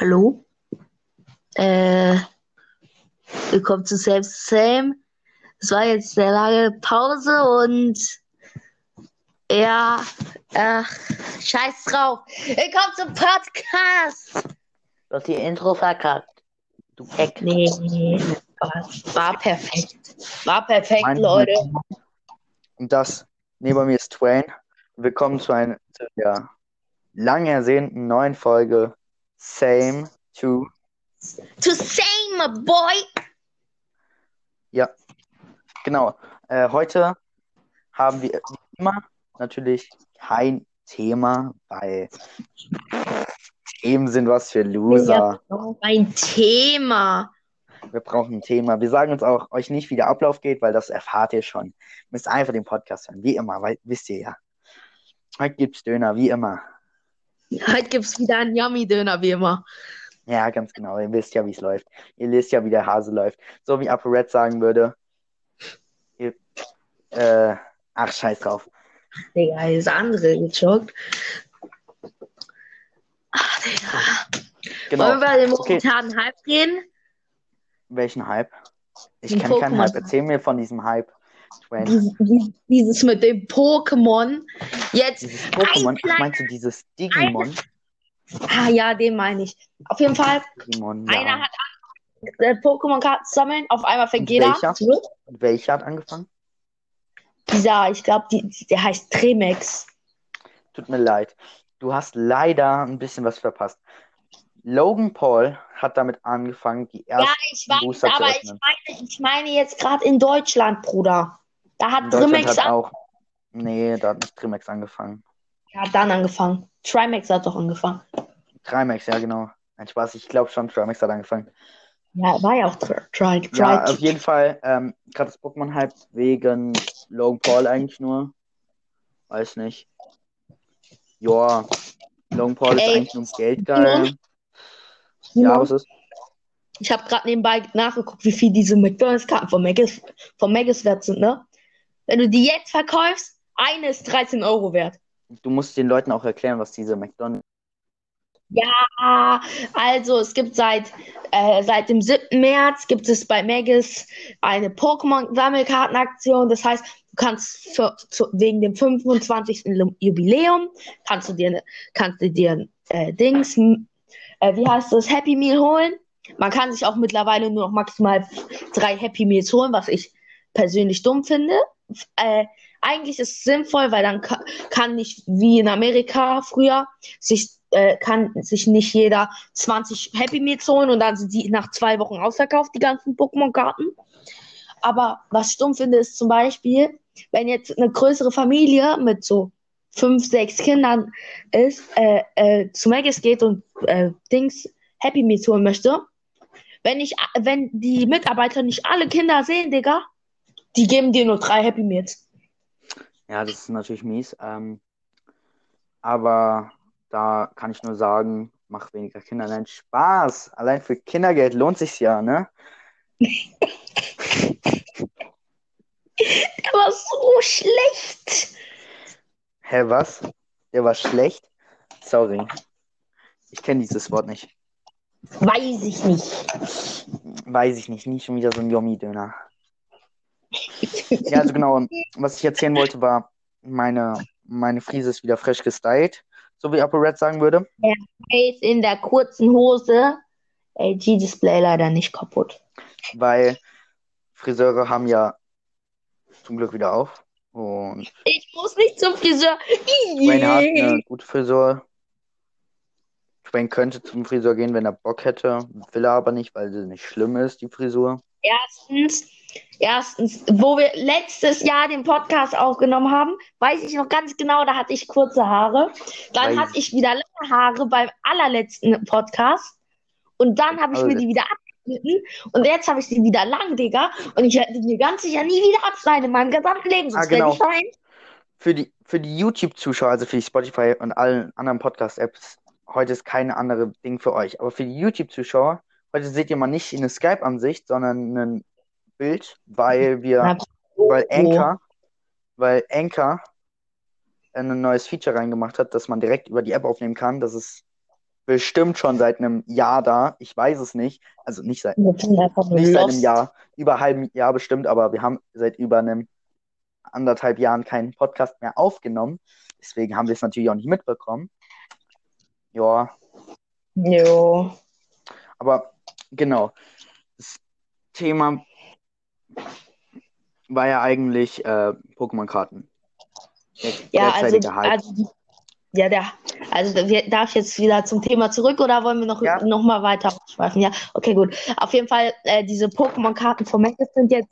Hallo? Äh, willkommen zu Same Same. Es war jetzt eine lange Pause und ja, ach, scheiß drauf. Willkommen zum Podcast. Du hast die Intro verkackt. Du Eck. Nee, war, war perfekt. War perfekt, Mein- Leute. Und das, neben mir ist Twain. Willkommen zu einer zu der lang ersehnten neuen Folge Same to. To same, my boy. Genau. Äh, heute haben wir immer natürlich kein Thema, weil Themen sind was für Loser. Ein Thema. Wir brauchen ein Thema. Wir sagen uns auch euch nicht, wie der Ablauf geht, weil das erfahrt ihr schon. Ihr müsst einfach den Podcast hören, wie immer, weil wisst ihr ja. Heute gibt's Döner, wie immer. Heute gibt's wieder einen Yummy-Döner, wie immer. Ja, ganz genau. Ihr wisst ja, wie es läuft. Ihr wisst ja, wie der Hase läuft. So wie ApoRed sagen würde. Ihr, äh, ach, scheiß drauf. Digga, ist andere gejoggt. Ach, Digga. Genau. Wollen wir über den Okay. momentanen Hype reden? Welchen Hype? Ich kenne keinen. Hype. Erzähl mir von diesem Hype. Dies, dies, dieses mit dem Pokémon. Jetzt, Dieses Pokémon. Meinst du dieses Digimon? ah ja, den meine ich. Auf jeden Fall, Digimon, einer ja. hat äh, Pokémon-Karten zu sammeln. Auf einmal fängt Und jeder welcher? an. zurück. Und welcher hat angefangen? Dieser, ich glaube, der heißt Tremex. Tut mir leid. Du hast leider ein bisschen was verpasst. Logan Paul hat damit angefangen, die Ja, ersten ich weiß, Booster aber ich meine, ich meine jetzt gerade in Deutschland, Bruder. Da hat Trimax hat auch. Nee, da hat nicht Trimax angefangen. ja, dann angefangen. Trimax hat doch angefangen. Trimax, ja, genau. Ein Spaß, ich glaube schon, Trimax hat angefangen. Ja, war ja auch Try. Ja, auf jeden Fall, ähm, gerade das Pokémon-Hype wegen Logan Paul eigentlich nur. Weiß nicht. Ja, Logan Paul ist Ey, eigentlich nur ums Geld geil. Ja, Simon, was ist? Ich habe gerade nebenbei nachgeguckt, wie viel diese McDonalds-Karten von Maggis, von Maggis wert sind, ne? Wenn du die jetzt verkaufst, eine ist 13 Euro wert. Du musst den Leuten auch erklären, was diese McDonald's. Ah, also es gibt seit, äh, seit dem 7. März gibt es bei Maggis eine Pokémon-Sammelkartenaktion. Das heißt, du kannst für, zu, wegen dem 25. Lu- Jubiläum kannst du dir, kannst du dir äh, Dings, äh, wie heißt das, Happy Meal holen. Man kann sich auch mittlerweile nur noch maximal drei Happy Meals holen, was ich persönlich dumm finde. Äh, eigentlich ist es sinnvoll, weil dann ka kann nicht wie in Amerika früher sich äh, kann sich nicht jeder 20 Happy Meals holen und dann sind die nach zwei Wochen ausverkauft, die ganzen Pokémon-Karten. Aber was ich dumm finde, ist zum Beispiel, wenn jetzt eine größere Familie mit so fünf, sechs Kindern ist, äh, äh, zu Maggis geht und äh, Dings Happy Meals holen möchte, wenn ich, wenn die Mitarbeiter nicht alle Kinder sehen, Digga, die geben dir nur drei Happy Meals. Ja, das ist natürlich mies. Ähm, aber da kann ich nur sagen, mach weniger Kinder. Nein, Spaß. Allein für Kindergeld lohnt sich's ja, ne? Der war so schlecht. Hä, was? Der war schlecht? Sorry. Ich kenne dieses Wort nicht. Weiß ich nicht. Weiß ich nicht. Nie schon wieder so ein Yummy-Döner. Ja, also genau. Was ich erzählen wollte, war, meine, meine Frise ist wieder fresh gestylt. So wie ApoRed sagen würde. Face in der kurzen Hose. LG-Display leider nicht kaputt. Weil Friseure haben ja zum Glück wieder auf. Und Ich muss nicht zum Friseur. Dwayne hat eine gute Frisur. Dwayne könnte zum Friseur gehen, wenn er Bock hätte. Will er aber nicht, weil sie nicht schlimm ist, die Frisur. Erstens, erstens, wo wir letztes Jahr den Podcast aufgenommen haben, weiß ich noch ganz genau, da hatte ich kurze Haare. Dann Weiß hatte ich wieder lange Haare beim allerletzten Podcast. Und dann habe ich mir die wieder abgeschnitten. Und jetzt habe ich sie wieder lang, Digga. Und ich werde die mir ganz sicher nie wieder abschneiden in meinem gesamten Leben. Sonst Ah, genau. ich weinen. Für die, für die YouTube-Zuschauer, also für die Spotify und allen anderen Podcast-Apps, heute ist keine andere Ding für euch. Aber für die YouTube-Zuschauer, heute seht ihr mal nicht eine Skype-Ansicht, sondern ein Bild, weil wir, weil. Anchor, weil Anchor ein neues Feature reingemacht hat, dass man direkt über die App aufnehmen kann. Das ist bestimmt schon seit einem Jahr da. Ich weiß es nicht. Also nicht seit, nicht seit einem Jahr, über einem halben Jahr bestimmt, aber wir haben seit über einem anderthalb Jahren keinen Podcast mehr aufgenommen. Deswegen haben wir es natürlich auch nicht mitbekommen. Ja, Jo. aber genau. Das Thema war ja eigentlich äh, Pokémon-Karten. Ja, also, Hype. also die- ja, der, also wir, darf ich jetzt wieder zum Thema zurück oder wollen wir noch, Ja. noch mal weiter ausschweifen? Ja, okay, gut. Auf jeden Fall, äh, diese Pokémon-Karten von Mac sind jetzt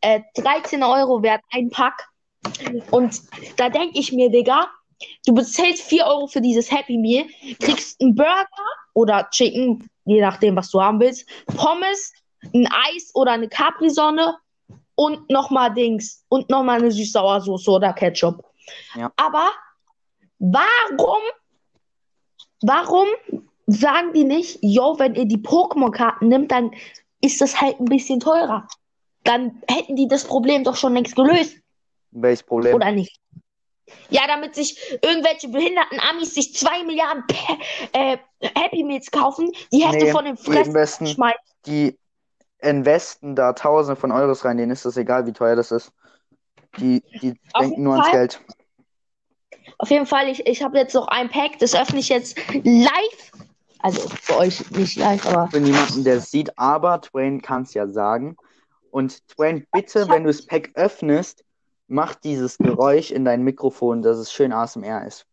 äh, 13 Euro wert, ein Pack. Und da denke ich mir, Digga, du bezahlst 4 Euro für dieses Happy Meal, kriegst einen Burger oder Chicken, je nachdem, was du haben willst, Pommes, ein Eis oder eine Capri-Sonne und nochmal Dings und nochmal eine Süß-Sauersoße oder Ketchup. Ja. Aber warum, warum sagen die nicht, yo, wenn ihr die Pokémon-Karten nimmt, dann ist das halt ein bisschen teurer. Dann hätten die das Problem doch schon längst gelöst, Welches Problem? oder nicht? Ja, damit sich irgendwelche behinderten Amis sich zwei Milliarden Pe äh, Happy Meals kaufen, die Hälfte Nee, von den Fressen schmeißen. die investen da Tausende von Euros rein, denen ist das egal, wie teuer das ist. Die, die Auf denken nur ans Fall. Geld. Auf jeden Fall, ich, ich habe jetzt noch ein Pack, das öffne ich jetzt live. Also für euch nicht live, aber Für niemanden, der es sieht, aber Twain kann es ja sagen. Und Twain, bitte, wenn du das Pack öffnest, mach dieses Geräusch in dein Mikrofon, dass es schön ASMR ist.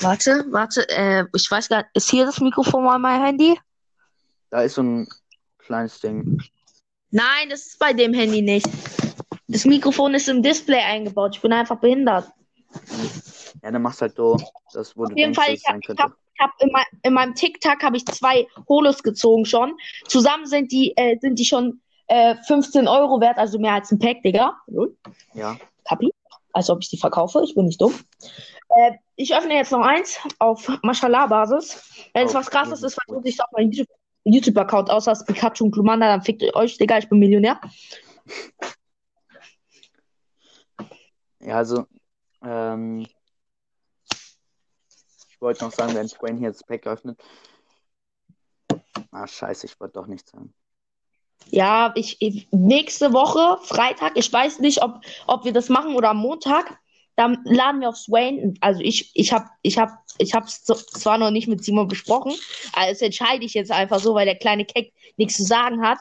warte, warte, äh, ich weiß gar nicht, ist hier das Mikrofon an meinem Handy? Da ist so ein kleines Ding. Nein, das ist bei dem Handy nicht. Das Mikrofon ist im Display eingebaut. Ich bin einfach behindert. Ja, dann machst halt so, das, wo Auf du jeden denkst, Fall, dass ich es habe sein ich könnte. hab, hab in, mein, in meinem TikTok habe ich zwei Holos gezogen schon. Zusammen sind die, äh, sind die schon äh, 15 Euro wert, also mehr als ein Pack, Digga. Ja. Kapi? Als ob ich die verkaufe. Ich bin nicht dumm. Äh, ich öffne jetzt noch eins auf Mashallah-Basis. Wenn es was krasses ist, versuche ich auf meinen YouTube- YouTube-Account aus als Pikachu und Glumanda, dann fickt ihr euch, Digga, ich bin Millionär. Ja, also, ähm, ich wollte noch sagen, wenn Twain hier das Pack öffnet. Ah, scheiße, ich wollte doch nichts sagen. Ja, ich, ich nächste Woche, Freitag, ich weiß nicht, ob, ob wir das machen oder am Montag, dann laden wir auf Swain. Also ich, ich habe ich hab, ich hab's zwar noch nicht mit Simon besprochen, aber das entscheide ich jetzt einfach so, weil der kleine Keck nichts zu sagen hat.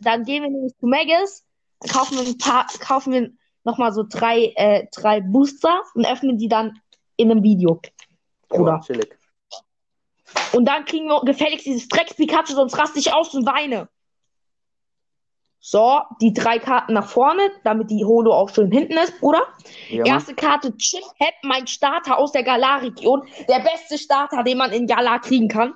Dann gehen wir nämlich zu Maggis, kaufen wir ein paar, kaufen wir nochmal so drei, äh, drei Booster und öffnen die dann in einem Video. Bruder. Chillig. Und dann kriegen wir gefälligst dieses Drecks-Pikachu, sonst raste ich aus und weine. So, die drei Karten nach vorne, damit die Holo auch schön hinten ist, Bruder. Ja. Erste Karte, Chip Hep, mein Starter aus der Galar-Region. Der beste Starter, den man in Galar kriegen kann.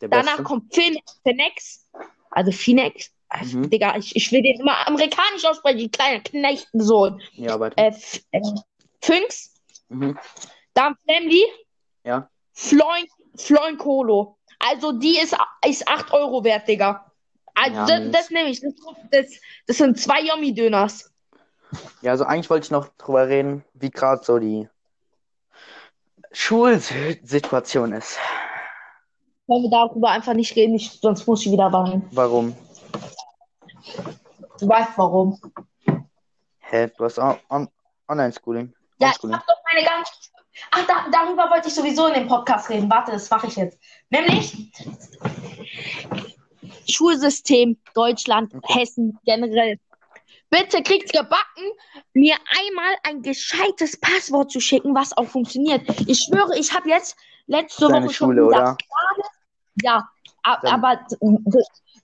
der Danach Beste. kommt Phoenix. Also Phoenix. Mhm. Digga, ich, ich will den immer amerikanisch aussprechen, kleiner Knechtensohn. Ja, weiter. Äh, äh, Mhm. dann Family, Ja. Floin, Floin Colo. Also die ist, ist 8 Euro wert, Digga. Also Ja, das, das nehme ich. Das, das, das sind zwei Yummy-Döners. Ja, also eigentlich wollte ich noch drüber reden, wie gerade so die Schulsituation ist. Wollen wir darüber einfach nicht reden, ich, sonst muss ich wieder weinen. Warum? Du weißt warum. Hä, du hast on on Online-Schooling. Ja, ich habe doch meine ganze. Ach, da, darüber wollte ich sowieso in dem Podcast reden. Warte, das mache ich jetzt. Nämlich Schulsystem Deutschland, Okay. Hessen generell. Bitte kriegt gebacken, mir einmal ein gescheites Passwort zu schicken, was auch funktioniert. Ich schwöre, ich habe jetzt letzte Deine Woche schon Schule, wieder oder? Ja, a- Dann- aber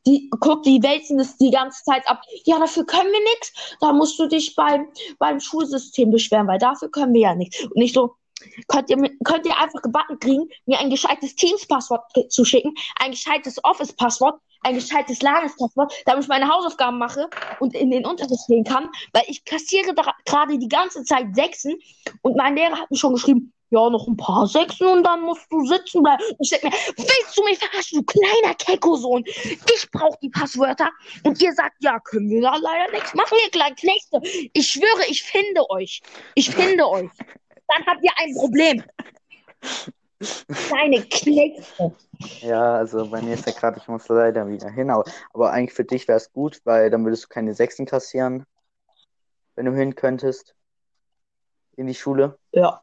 die, guck, die wälzen das die ganze Zeit ab. Ja, dafür können wir nichts. Da musst du dich beim, beim Schulsystem beschweren, weil dafür können wir ja nichts. Und nicht so, könnt ihr, könnt ihr einfach gebacken kriegen, mir ein gescheites Teams-Passwort zu schicken, ein gescheites Office-Passwort, ein gescheites Lages-Passwort, damit ich meine Hausaufgaben mache und in den Unterricht gehen kann, weil ich kassiere gerade die ganze Zeit Sechsen und mein Lehrer hat mir schon geschrieben, ja, noch ein paar Sechsen und dann musst du sitzen bleiben. Ich denke mir, willst du mich verarschen, du kleiner Kecko-Sohn? Ich brauche die Passwörter und ihr sagt, ja, können wir da leider nichts machen, ihr kleinen Knechte. Ich schwöre, ich finde euch. Ich finde euch. Dann habt ihr ein Problem. Kleine Knechte. Ja, also bei mir ist ja gerade, ich muss leider wieder hin. Aber, aber eigentlich für dich wäre es gut, weil dann würdest du keine Sechsen kassieren, wenn du hin könntest in die Schule. Ja.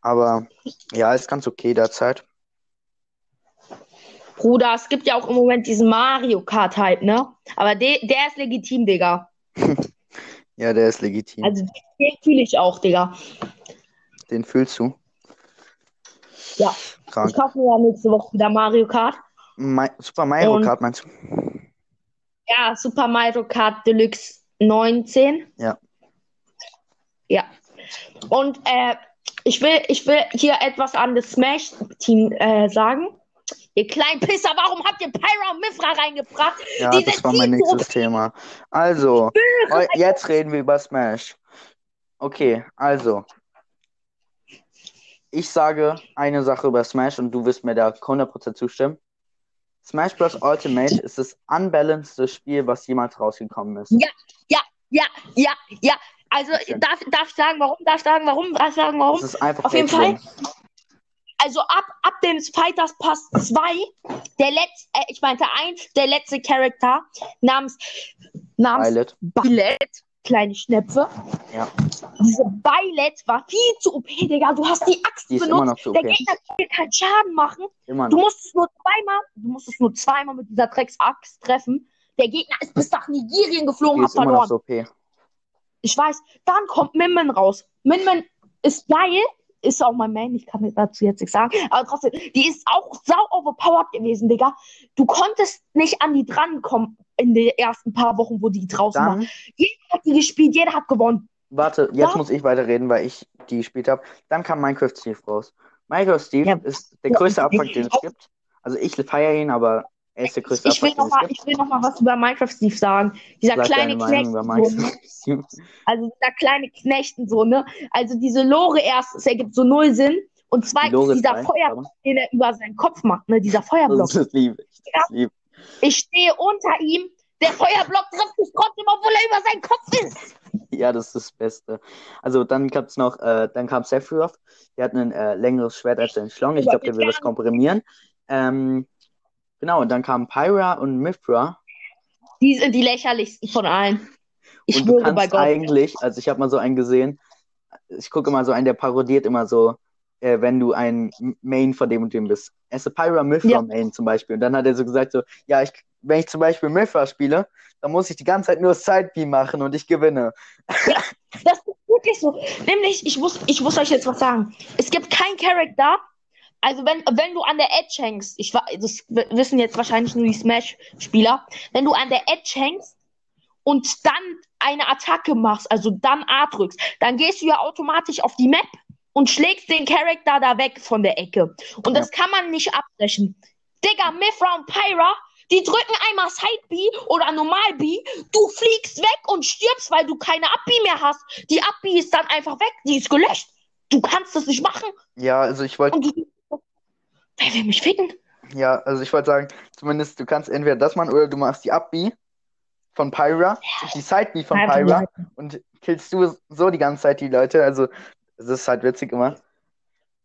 Aber ja, ist ganz okay derzeit. Bruder, es gibt ja auch im Moment diesen Mario Kart-Hype, ne? Aber de der ist legitim, Digga. Ja, der ist legitim. Also den fühle ich auch, Digga. Den fühlst du. Ja. Krank. Ich kaufe mir ja nächste Woche wieder Mario Kart. Ma Super Mario Und- Kart meinst du? Ja, Super Mario Kart Deluxe 19. Ja. Ja. Und äh, ich will, ich will hier etwas an das Smash-Team äh, sagen. Ihr kleinen Pisser, warum habt ihr Pyra und Mifra reingebracht? Ja, Die das war mein nächstes Thema. Also, jetzt reden wir über Smash. Okay, also. Ich sage eine Sache über Smash und du wirst mir da 100% zustimmen. Smash Bros. Ultimate ist das unbalancedste Spiel, was jemals rausgekommen ist. Ja. Ja, ja, ja. Also Okay. darf, darf ich sagen, warum? Darf ich sagen, warum? Darf ich sagen, warum? Es ist einfach Auf jeden Fall. Also ab, ab dem Fighters Pass 2, der letzte, äh, ich meinte eins, der letzte Charakter namens, namens Violet. Billett, kleine Schnäpfe. Ja. Diese Billett war viel zu OP, Digga. Du hast die Axt Die benutzt. immer noch zu Der. Gegner kann dir keinen Schaden machen. Immer Du noch. musst es nur zweimal, du musst es nur zweimal mit dieser Drecksaxt treffen. Der Gegner ist bis nach Nigerien Die geflogen, hat verloren. Ich weiß. Dann kommt Minmin raus. Minmin ist geil. Ist auch mein Main. Ich kann dazu jetzt nichts sagen. Aber trotzdem, die ist auch sau overpowered gewesen, Digga. Du konntest nicht an die drankommen in den ersten paar Wochen, wo die draußen war. Dann, Jeder hat die gespielt, jeder hat gewonnen. warte, jetzt Ja. muss ich weiterreden, weil ich die gespielt habe. Dann kam Minecraft Steve raus. Minecraft Steve Ja. ist der größte Abfuck, den es gibt. Also ich feiere ihn, aber er ist der größte Ich will noch mal, ich will noch mal was über Minecraft Steve sagen. Dieser Sag kleine Knecht, so, ne? Also dieser kleine Knecht und so, ne? Also diese Lore erst, es ergibt so null Sinn. Und Die zweitens ist dieser Feuerblock, den er über seinen Kopf macht, ne? Dieser Feuerblock. Das liebe ich. Das liebe Ich stehe unter ihm. Der Feuerblock trifft mich trotzdem, obwohl er über seinen Kopf ist. Ja, das ist das Beste. Also dann gab's noch, äh, dann kam Sephiroth. Der hat ein äh, längeres Schwert als ein Schlong. Ich glaube, der will das komprimieren. Ähm, genau, und dann kamen Pyra und Mithra. Die sind die lächerlichsten von allen. Ich Und du schwöre bei Gott. eigentlich, also ich habe mal so einen gesehen, ich gucke immer so einen, der parodiert immer so, äh, wenn du ein Main von dem und dem bist. Er ist ein Pyra Mithra Ja. Main zum Beispiel. Und dann hat er so gesagt, so, ja, ich, wenn ich zum Beispiel Mithra spiele, dann muss ich die ganze Zeit nur Side B machen und ich gewinne. Das ist wirklich so. Nämlich, ich muss, ich muss euch jetzt was sagen. Es gibt keinen Charakter. Also wenn, wenn du an der Edge hängst, ich das wissen jetzt wahrscheinlich nur die Smash-Spieler, wenn du an der Edge hängst und dann eine Attacke machst, also dann A drückst, dann gehst du ja automatisch auf die Map und schlägst den Charakter da weg von der Ecke. Und das kann man nicht abbrechen. Digga, Mithra und Pyra, die drücken einmal Side B oder Normal B, du fliegst weg und stirbst, weil du keine Up B mehr hast. Die Up B ist dann einfach weg, die ist gelöscht. Du kannst das nicht machen. Ja, also ich wollte, wer will mich ficken? ja, also ich wollte sagen, zumindest du kannst entweder das machen oder du machst die Up B von Pyra, die Side B von Einfach Pyra und killst du so die ganze Zeit die Leute. Also das ist halt witzig immer.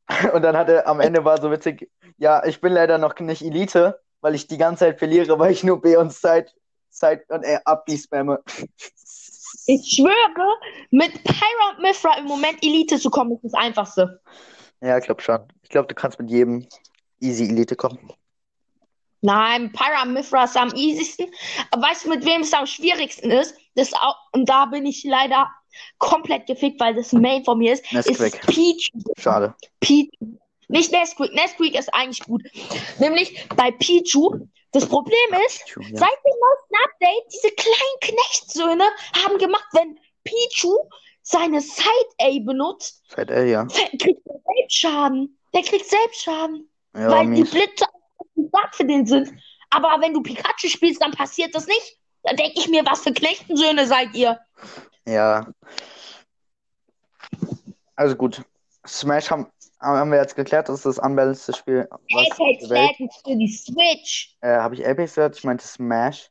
Und dann hat er am Ende war so witzig, ja, ich bin leider noch nicht Elite, weil ich die ganze Zeit verliere, weil ich nur B und Side, Side und äh, Up B spamme. Ich schwöre, mit Pyra und Mithra im Moment Elite zu kommen, ist das Einfachste. Ja, ich glaube schon. Ich glaube, du kannst mit jedem easy Elite kommen. Nein, Pyra und Mithra ist am easiesten. Aber weißt du, mit wem es am schwierigsten ist? Das auch, und da bin ich leider komplett gefickt, weil das Main von mir ist. Nesquik. Ist Peach. Schade. Pichu. Nicht Nesquik. Nesquik ist eigentlich gut. Nämlich bei Pichu. Das Problem ist, Pichu, ja. seit dem neuesten Update, diese kleinen Knechtsöhne haben gemacht, wenn Pichu seine Side-A benutzt, Seit L, ja. kriegt er Selbstschaden. Der kriegt Selbstschaden. Ja, weil die mies. Blitze zu stark für den sind. Aber wenn du Pikachu spielst, dann passiert das nicht. Da denke ich mir, was für Knechtensöhne seid ihr? Ja. Also gut. Smash haben, haben wir jetzt geklärt, das ist das unbalanced Spiel. Was Apex. Legends für die Switch. Äh, habe ich Apex gehört? Ich meinte Smash.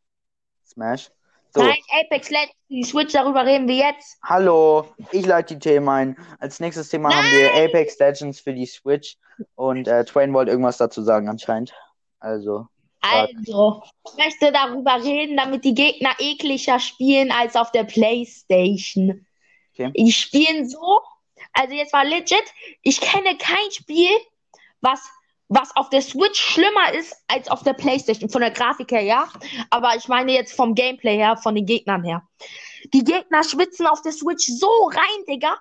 Smash. So, Nein, Apex Legends, die Switch, darüber reden wir jetzt. hallo, ich leite die Themen ein. Als nächstes Thema haben wir Apex Legends für die Switch und äh, Twain wollte irgendwas dazu sagen anscheinend. Also. Also, ich möchte darüber reden, damit die Gegner ekliger spielen als auf der Playstation. Okay. Die spielen so, also jetzt war legit, ich kenne kein Spiel, was, was auf der Switch schlimmer ist als auf der Playstation. Von der Grafik her, ja. Aber ich meine jetzt vom Gameplay her, von den Gegnern her. Die Gegner schwitzen auf der Switch so rein, Digga.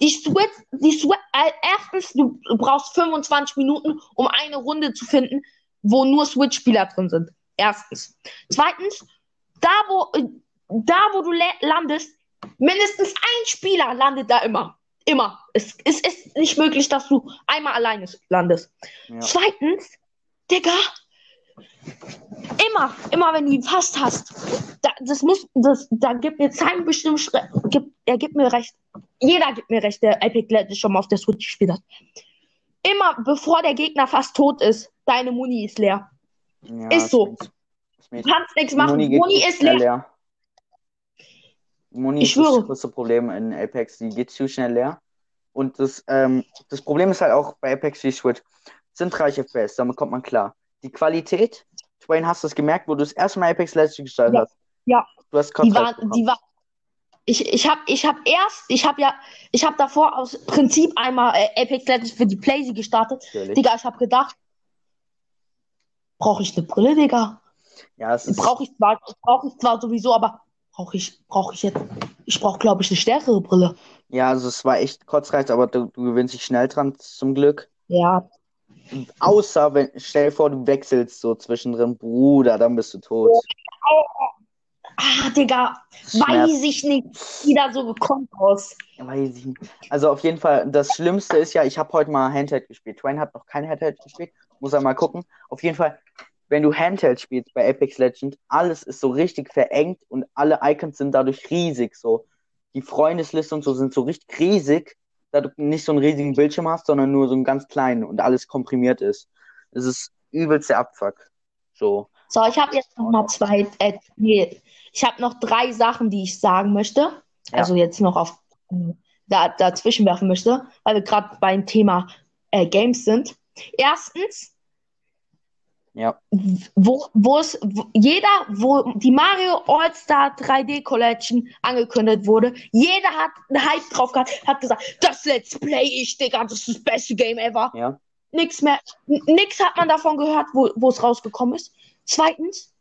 Die Switch, die Switch, äh, erstens, du brauchst 25 Minuten, um eine Runde zu finden, wo nur Switch-Spieler drin sind. Erstens. Zweitens, da wo, äh, da wo du la- landest, mindestens ein Spieler landet da immer. Immer. Es, es ist nicht möglich, dass du einmal alleine landest. Ja. Zweitens, Digga, immer, immer wenn du ihn fast hast, da, das muss, das, da gibt mir Simon bestimmt, gibt, er gibt mir recht. Jeder gibt mir recht, der Epic Legends schon mal auf der Switch gespielt hat. Immer bevor der Gegner fast tot ist, deine Muni ist leer. ja, Ist so. Du kannst nichts machen. Muni Muni, ist leer. leer. Die Muni Ich ist das größte Problem in Apex, die geht zu schnell leer. Und das, ähm, das Problem ist halt auch bei Apex wie Switch, sind 30 FPS, damit kommt man klar. Die Qualität, Twain, hast du es gemerkt, wo du das erste Mal Apex Legends gestartet Ja. hast? Ja. Du hast Die Kotzreiz war, bekommen. die war. Ich, ich habe ich hab erst, ich habe ja, ich habe davor aus Prinzip einmal äh, Apex Legends für die Playsee gestartet. Natürlich. Digga, ich habe gedacht, brauche ich eine Brille, Digga? Ja, es ist, Brauche ich zwar, brauche ich zwar sowieso, aber brauche ich, brauche ich jetzt, ich brauche, glaube ich, eine stärkere Brille. ja, also es war echt Kotzreiz, aber du, du gewinnst dich schnell dran, zum Glück. Ja, Außer, wenn, stell dir vor, du wechselst so zwischendrin, Bruder, dann bist du tot. ah, Digga, Schmerz. weiß ich nicht, wieder so gekommen aus. Weiß ich nicht. Also auf jeden Fall, das Schlimmste ist ja, ich habe heute mal Handheld gespielt. Twain hat noch kein Handheld gespielt, muss er mal gucken. Auf jeden Fall, wenn du Handheld spielst bei Apex Legends, alles ist so richtig verengt und alle Icons sind dadurch riesig. So die Freundesliste und so sind so richtig riesig, da du nicht so einen riesigen Bildschirm hast, sondern nur so einen ganz kleinen und alles komprimiert ist. Es ist übelst der Abfuck. So. So, ich habe jetzt noch mal zwei, äh, nee, ich habe noch drei Sachen, die ich sagen möchte. Ja. Also jetzt noch auf äh, da, dazwischen werfen möchte, weil wir gerade beim Thema äh, Games sind. Erstens, Ja. wo, wo es, wo, jeder, wo die Mario All-Star 3D Collection angekündigt wurde, jeder hat einen Hype drauf gehabt, hat gesagt, das Let's Play ich, Digga, das ist das beste Game ever. Ja. Nix mehr, nix hat man davon gehört, wo, wo es rausgekommen ist. Zweitens,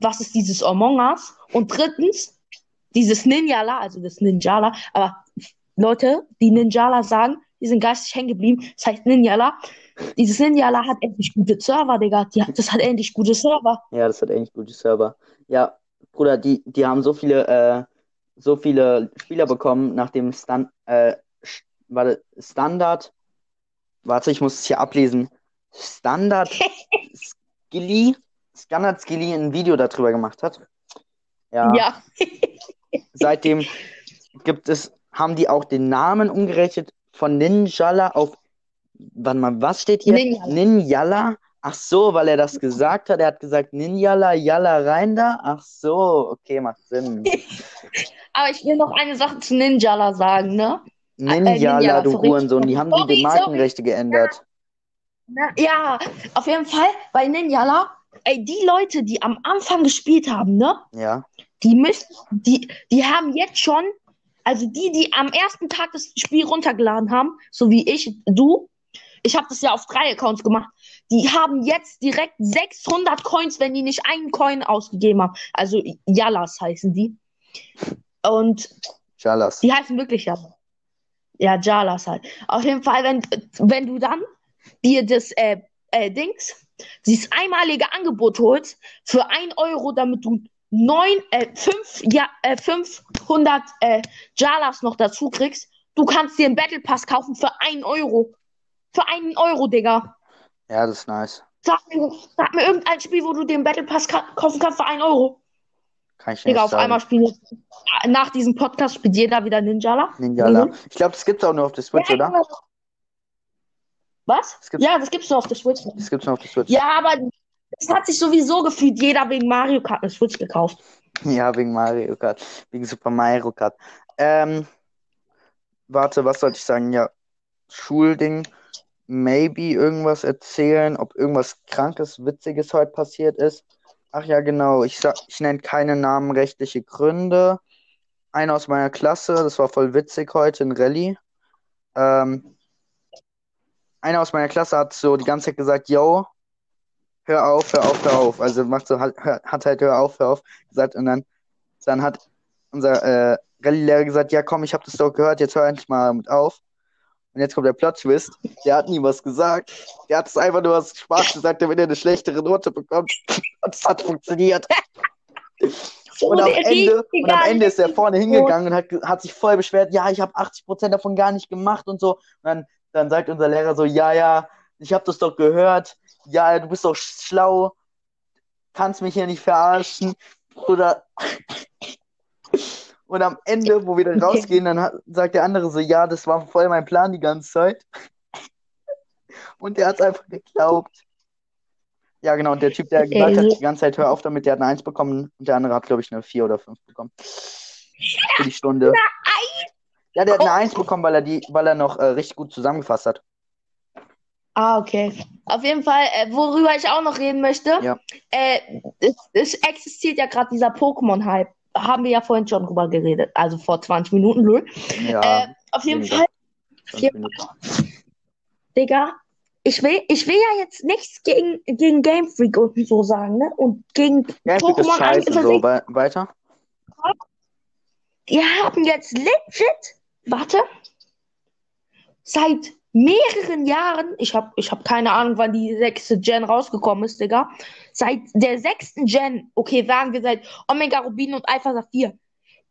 was ist dieses Among Us? Und drittens, dieses Ninjala, also das Ninjala, aber Leute, die Ninjala sagen, die sind geistig hängen geblieben, das heißt Ninjala. Dieses Ninjala hat endlich gute Server, Digga. Die, das hat endlich gute Server. Ja, das hat eigentlich gute Server. Ja, Bruder, die, die haben so viele, äh, so viele Spieler bekommen nach dem Stand, äh, warte, Standard. Warte, ich muss es hier ablesen. Standard Skilly, Standard Skilly ein Video darüber gemacht hat. Ja, Ja. seitdem gibt es, haben die auch den Namen umgerechnet von Ninjala auf, warte mal, was steht hier? Ninjala. Ninjala? Ach so, weil er das gesagt hat. Er hat gesagt, Ninjala, Jalla rein da. Ach so, okay, macht Sinn. Aber ich will noch eine Sache zu Ninjala sagen, ne? Ninjala, Ninjala, du sorry. Hurensohn. Die haben die Sorry, die Markenrechte geändert. Na, Ja, auf jeden Fall bei Ninjala, ey, die Leute, die am Anfang gespielt haben, ne? Ja, Die müssen, die, die haben jetzt schon, also die, die am ersten Tag das Spiel runtergeladen haben, so wie ich, du, ich habe das ja auf drei Accounts gemacht, die haben jetzt direkt 600 Coins, wenn die nicht einen Coin ausgegeben haben. Also Jalas heißen die. Und Jalas. die heißen wirklich Jalas. Ja, Jalas halt. Auf jeden Fall, wenn, wenn du dann dir das äh, äh, Dings, dieses einmalige Angebot holst für 1 Euro, damit du neun, äh, fünf, ja, äh, 500 äh, Jalas noch dazu kriegst, du kannst dir einen Battle Pass kaufen für 1 Euro. Für 1 Euro, Digga. Ja, das ist nice. Sag mir, sag mir irgendein Spiel, wo du den Battle Pass ka kaufen kannst für 1 Euro. Kann ich Digga, nicht auf sagen. einmal spielt nach diesem Podcast spielt jeder wieder Ninjala. Ninjala. Mhm. Ich glaube, das gibt's auch nur auf der Switch, Ja, oder? Was? Das Ja, das gibt's nur auf der Switch. das gibt's nur auf der Switch. Ja, aber Es hat sich sowieso gefühlt jeder wegen Mario Kart eine Switch gekauft. Ja, wegen Mario Kart. Wegen Super Mario Kart. Ähm, warte, was sollte ich sagen? Ja, Schulding. Maybe irgendwas erzählen, ob irgendwas Krankes, Witziges heute passiert ist. Ach ja, genau. Ich, ich nenne keine Namen, rechtliche Gründe. Einer aus meiner Klasse, das war voll witzig heute in Rallye. Ähm, einer aus meiner Klasse hat so die ganze Zeit gesagt, yo, hör auf, hör auf, hör auf. Also macht so, hat, hat halt hör auf, hör auf gesagt und dann, dann hat unser äh, Rallye-Lehrer gesagt, ja komm, ich habe das doch gehört, jetzt hör endlich mal damit auf. Und jetzt kommt der Plot-Twist. Der hat nie was gesagt. Der hat es einfach nur aus Spaß gesagt, damit er eine schlechtere Note bekommt. Und es hat funktioniert. Und am, Ende, und am Ende ist er vorne hingegangen und hat, hat sich voll beschwert, ja, ich habe 80% davon gar nicht gemacht und so. Und dann, dann sagt unser Lehrer so, ja, ja, ich habe das doch gehört. Ja, du bist doch schlau. Kannst mich hier nicht verarschen. Oder und am Ende, wo wir dann rausgehen, dann hat, sagt der andere so, ja, das war voll mein Plan die ganze Zeit. Und der hat es einfach geglaubt. Ja, genau. Und der Typ, der gesagt hat, die ganze Zeit, hör auf damit, der hat eine Eins bekommen. Und der andere hat, glaube ich, eine Vier oder fünf bekommen. Für die Stunde. Ja, der hat eine Eins bekommen, weil er, die, weil er noch äh, richtig gut zusammengefasst hat. Ah, okay. Auf jeden Fall, äh, worüber ich auch noch reden möchte, Ja. äh, es, es existiert ja gerade dieser Pokémon-Hype. Haben wir ja vorhin schon drüber geredet, also vor 20 Minuten, Lul. Ja, Äh, auf jeden. Fall, Minuten. Digga, ich will, ich will ja jetzt nichts gegen, gegen Game Freak und so sagen, ne? Und gegen Ja, Pokémon scheiße. So, we weiter? Die haben jetzt legit, warte, seit mehreren Jahren, ich habe ich hab keine Ahnung, wann die sechste Gen rausgekommen ist, Digga. Seit der sechsten Gen, okay, sagen wir seit Omega Rubin und Alpha Saphir,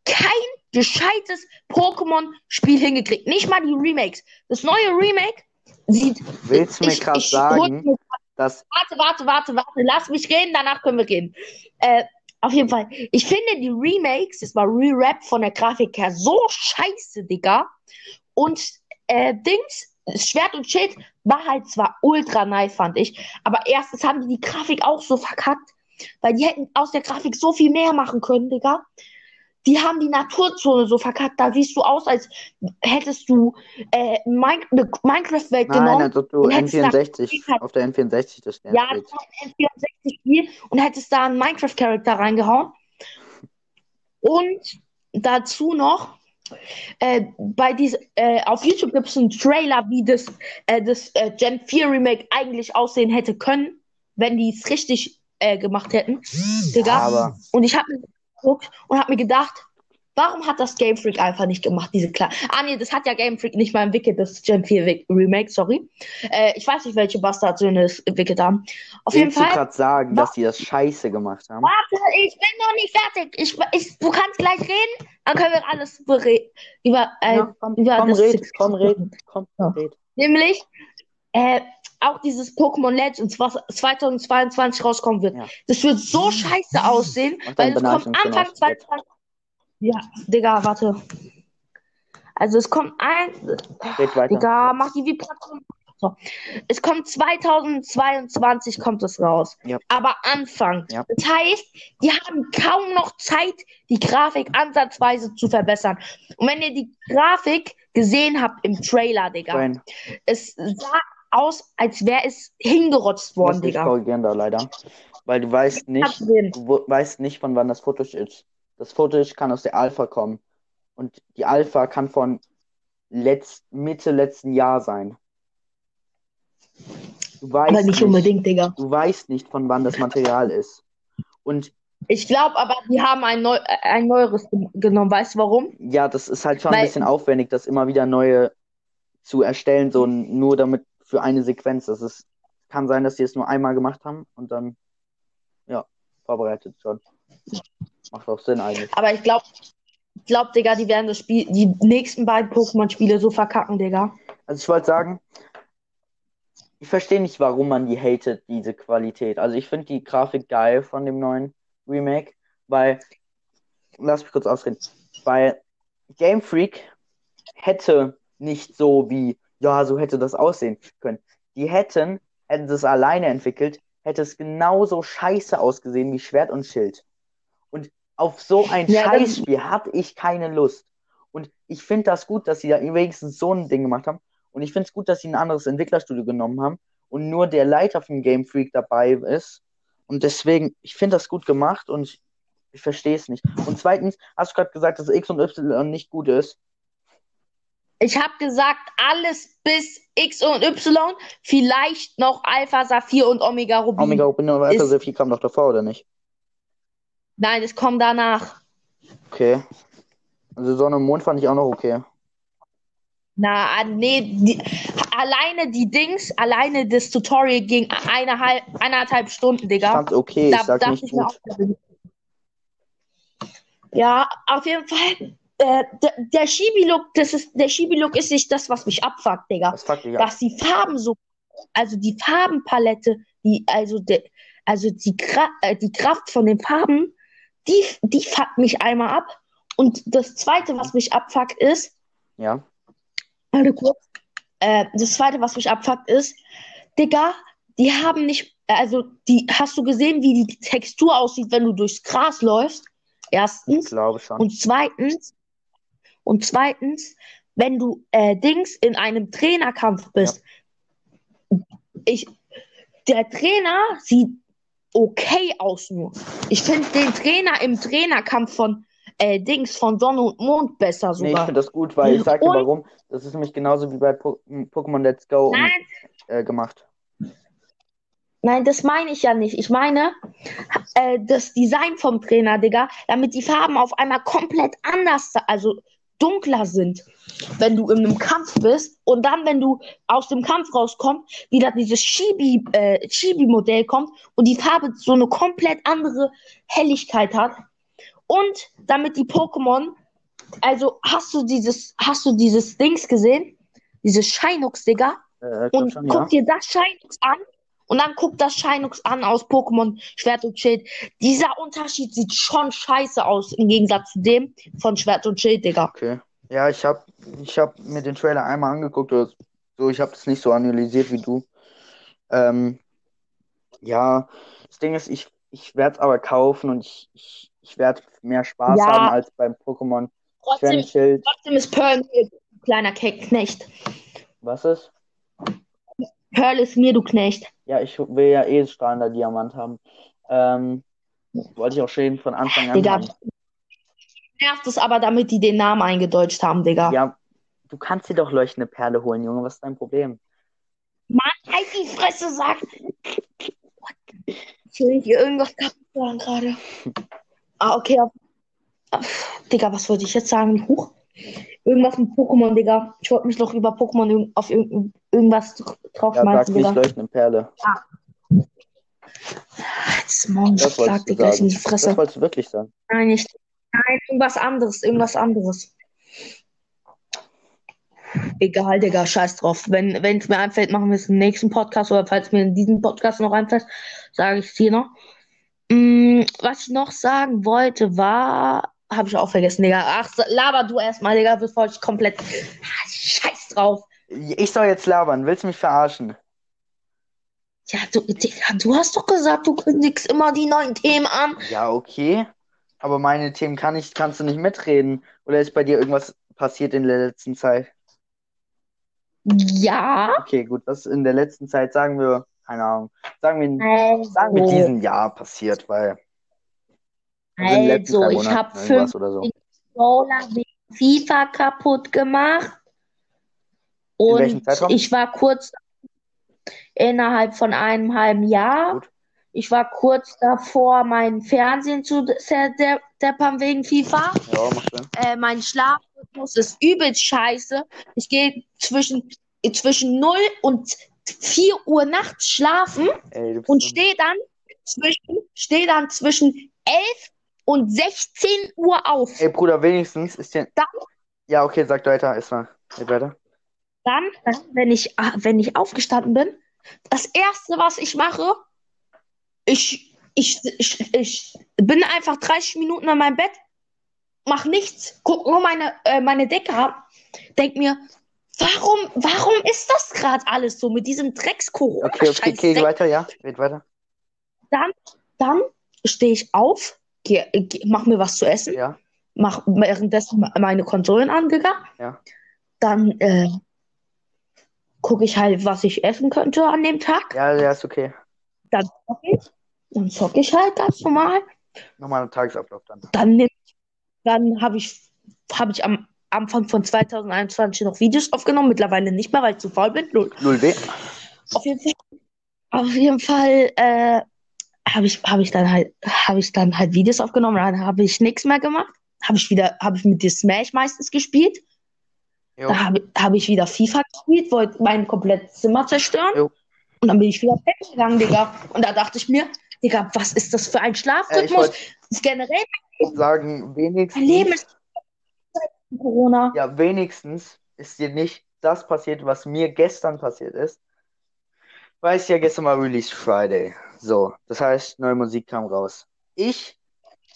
kein gescheites Pokémon-Spiel hingekriegt. Nicht mal die Remakes. Das neue Remake sieht. Willst du mir ich- sagen, dass Warte, warte, warte, warte. Lass mich reden, danach können wir reden. Äh, auf jeden Fall. Ich finde die Remakes, das war Re-Rap von der Grafik her, so scheiße, Digga. Und äh, Dings, Schwert und Schild war halt zwar ultra nice, fand ich. Aber erstens haben die die Grafik auch so verkackt. Weil die hätten aus der Grafik so viel mehr machen können, Digga. Die haben die Naturzone so verkackt. Da siehst du aus, als hättest du äh, eine Minecraft-Welt genommen. als ob du und hättest nach- N64 auf der N64 das Ja, war ein N64-Spiel und hättest da einen Minecraft-Charakter reingehauen. Und dazu noch, äh, bei diese, äh, auf YouTube gibt es einen Trailer, wie das, äh, das äh, Gen 4 Remake eigentlich aussehen hätte können, wenn die es richtig äh, gemacht hätten. Digga. aber Und ich habe mir geguckt und habe mir gedacht, warum hat das Game Freak einfach nicht gemacht, diese klar. Ah nee, das hat ja Game Freak nicht mal entwickelt, das Gen 4 Re- Remake, sorry. Äh, ich weiß nicht, welche Bastardsöhne es entwickelt haben. Auf jeden willst du Fall. gerade sagen, dass die das scheiße gemacht haben? Warte, ich bin noch nicht fertig. Ich, ich, du kannst gleich reden, dann können wir alles über, äh, Ja, komm, über komm, das red, komm, red, komm, red. Nämlich, äh, auch dieses Pokémon Legends, was 2022 rauskommen wird. Ja. Das wird so scheiße aussehen, weil es kommt Anfang aus, jetzt. 2022. Ja, Digga, warte. Also es kommt ein. Red weiter. Digga, mach die Vibration. So. Es kommt 2022 kommt es raus. Ja. Aber Anfang. Ja. Das heißt, die haben kaum noch Zeit, die Grafik ansatzweise zu verbessern. Und wenn ihr die Grafik gesehen habt im Trailer, Digga, Brian, es sah aus, als wäre es hingerotzt ich muss worden, dich Digga. korrigieren da leider. Weil du weißt nicht, du weißt nicht, von wann das Footage ist. Das Footage kann aus der Alpha kommen. Und die Alpha kann von letzt, Mitte letzten Jahr sein. Du weißt Aber nicht unbedingt, Digga. Du weißt nicht, von wann das Material ist. Und Ich glaube aber, die haben ein, neu, ein neueres genommen. Weißt du warum? ja, das ist halt schon ein Weil- bisschen aufwendig, das immer wieder neue zu erstellen, so nur damit für eine Sequenz. Das ist, kann sein, dass die es nur einmal gemacht haben und dann, ja, vorbereitet schon. Macht auch Sinn eigentlich. Aber ich glaube, ich glaub, Digga, die werden das Spiel, die nächsten beiden Pokémon-Spiele so verkacken, Digga. Also ich wollte sagen, ich verstehe nicht, warum man die hatet, diese Qualität. Also ich finde die Grafik geil von dem neuen Remake, weil, lass mich kurz ausreden, weil Game Freak hätte nicht so wie, ja, so hätte das aussehen können. Die hätten, hätten das alleine entwickelt, hätte es genauso scheiße ausgesehen wie Schwert und Schild. Und auf so ein Ja, das- Scheißspiel hatte ich keine Lust. Und ich finde das gut, dass sie da wenigstens so ein Ding gemacht haben. Und ich finde es gut, dass sie ein anderes Entwicklerstudio genommen haben und nur der Leiter von Game Freak dabei ist. Und deswegen, ich finde das gut gemacht und ich, ich verstehe es nicht. Und zweitens, hast du gerade gesagt, dass X und Y nicht gut ist? Ich habe gesagt, alles bis X und Y, vielleicht noch Alpha, Saphir und Omega Rubin. Omega Rubin und Alpha Ist- Sapphire kam doch davor, oder nicht? Nein, es kommt danach. Okay. Also Sonne und Mond fand ich auch noch okay. Na, ah, nee, die, alleine die Dings, alleine das Tutorial ging eineinhalb, eineinhalb Stunden, Ich Digga. fand's okay, ich Da sag nicht ich gut. ja, auf jeden Fall. Äh, der, der Schibi-Look, das ist, der Schibi-Look ist nicht das, was mich abfuckt, Digga. Das fuckt dich ab. Dass die Farben so, also die Farbenpalette, die, also der, also die, Kra äh, die Kraft von den Farben, die, die fuckt mich einmal ab. Und das zweite, was mich abfuckt, ist, Ja. Warte kurz. Äh, das zweite, was mich abfuckt, ist, Digga, die haben nicht, also die, hast du gesehen, wie die Textur aussieht, wenn du durchs Gras läufst? Ich Erstens. glaube schon. Und zweitens, und zweitens, wenn du äh, Dings in einem Trainerkampf bist, ich, der Trainer sieht okay aus nur. Ich finde den Trainer im Trainerkampf von äh, Dings von Sonne und Mond besser Nee, ich sogar. finde das gut, weil ich sag dir Und- warum. Das ist nämlich genauso wie bei Po- Pokémon Let's Go Nein, äh, gemacht. Nein, das meine ich ja nicht. Ich meine äh, das Design vom Trainer, Digga, damit die Farben auf einmal komplett anders, also dunkler sind, wenn du in einem Kampf bist und dann, wenn du aus dem Kampf rauskommst, wieder dieses Chibi, äh, Chibi-Modell kommt und die Farbe so eine komplett andere Helligkeit hat. Und damit die Pokémon, also hast du dieses, hast du dieses Dings gesehen? Dieses Shinox, Digga? Äh, Und schon, guck ja. dir das Shinox an und dann guck das Shinox an aus Pokémon Schwert und Schild. Dieser Unterschied sieht schon scheiße aus im Gegensatz zu dem von Schwert und Schild, Digga. Okay. Ja, ich hab, ich hab mir den Trailer einmal angeguckt oder so. Ich habe das nicht so analysiert wie du. Ähm, ja, das Ding ist, ich, ich werde es aber kaufen und ich, ich, ich werde mehr Spaß Ja. haben als beim Pokémon Trotzdem, trotzdem ist Pearl du kleiner Ke Knecht. Was ist? Pearl ist mir, du Knecht. Ja, ich will ja eh strahlender Diamant haben. Ähm, wollte ich auch schön von Anfang an Digga, haben. nervt es aber, damit die den Namen eingedeutscht haben, Digga. Ja, du kannst dir doch leuchtende Perle holen, Junge. Was ist dein Problem? Mann, halt die Fresse, sag. Ich will hier irgendwas kaputt machen gerade. Ah, okay. Digga, was wollte ich jetzt sagen? Huch. Irgendwas mit Pokémon, Digga. Ich wollte mich noch über Pokémon auf irgend irgendwas Ja, sag draufschmeißen, Digga. Perle. Jetzt morgen, ich Das schlag dir gleich in die Fresse. Das wolltest du wirklich sagen. Nein, nicht. Nein, irgendwas anderes, irgendwas anderes. Egal, Digga, scheiß drauf. Wenn es mir einfällt, machen wir es im nächsten Podcast oder falls mir in diesem Podcast noch einfällt, sage ich es dir noch. Mm, was ich noch sagen wollte, war, habe ich auch vergessen, Digga. Ach, laber du erstmal, Digga, bevor ich komplett. Ah, Scheiß drauf. Ich soll jetzt labern. Willst du mich verarschen? Ja, du, Digga, du hast doch gesagt, du kündigst immer die neuen Themen an. Ja, okay. Aber meine Themen kann ich, kannst du nicht mitreden. Oder ist bei dir irgendwas passiert in der letzten Zeit? Ja. Okay, gut. Was in der letzten Zeit sagen wir, keine Ahnung. Sagen wir, sagen wir Also, diesen Jahr passiert, weil. Also also ich habe fünf so. Wegen FIFA kaputt gemacht. Und ich war kurz innerhalb von einem halben Jahr. Gut. Ich war kurz davor, mein Fernsehen zu deppern wegen FIFA. Ja, macht Sinn. Äh, mein Schlafrhythmus ist übelst scheiße. Ich gehe zwischen, zwischen 0 und 4 Uhr nachts schlafen Ey, und stehe dann zwischen, stehe dann zwischen 11 und 16 Uhr auf. Ey, Bruder, wenigstens ist dir. Dann- Ja, okay, sag weiter. Erstmal. Weiter. Dann, wenn ich, ah, wenn ich aufgestanden bin, das erste, was ich mache, ich, ich, ich, ich bin einfach 30 Minuten in meinem Bett, mach nichts, guck nur meine, äh, meine Decke ab, denk mir, warum, warum ist das gerade alles so mit diesem Drecks-Corona? Okay, okay, okay, weiter, ja. Red weiter. dann, dann stehe ich auf, geh, geh, mach mir was zu essen, Ja, mach währenddessen meine Konsolen angegangen. ja. Dann äh, gucke ich halt, was ich essen könnte an dem Tag. Ja, ja, ist okay. Dann zocke ich. Dann zocke ich halt ganz normal. Nochmal ein Tagesablauf dann. Dann, nehm- dann habe ich, hab ich am Anfang von 2021 noch Videos aufgenommen. Mittlerweile nicht mehr, weil ich zu faul bin. Null. 0W. Auf jeden Fall, auf jeden Fall äh, habe ich, hab ich dann halt, habe ich dann halt Videos aufgenommen. Dann habe ich nichts mehr gemacht. Habe ich wieder, habe ich mit dir Smash meistens gespielt. Jo. Da habe hab ich wieder FIFA gespielt, wollte mein komplettes Zimmer zerstören. Jo. Und dann bin ich wieder pennen gegangen, Digga. Und da dachte ich mir, Digga, was ist das für ein Äh, ich Schlafrhythmus? wollte ist generell sagen, mein Leben wenigstens, ist Corona. ja, wenigstens ist dir nicht das passiert, was mir gestern passiert ist. Weil es ja gestern war Release Friday. So, das heißt, neue Musik kam raus. Ich,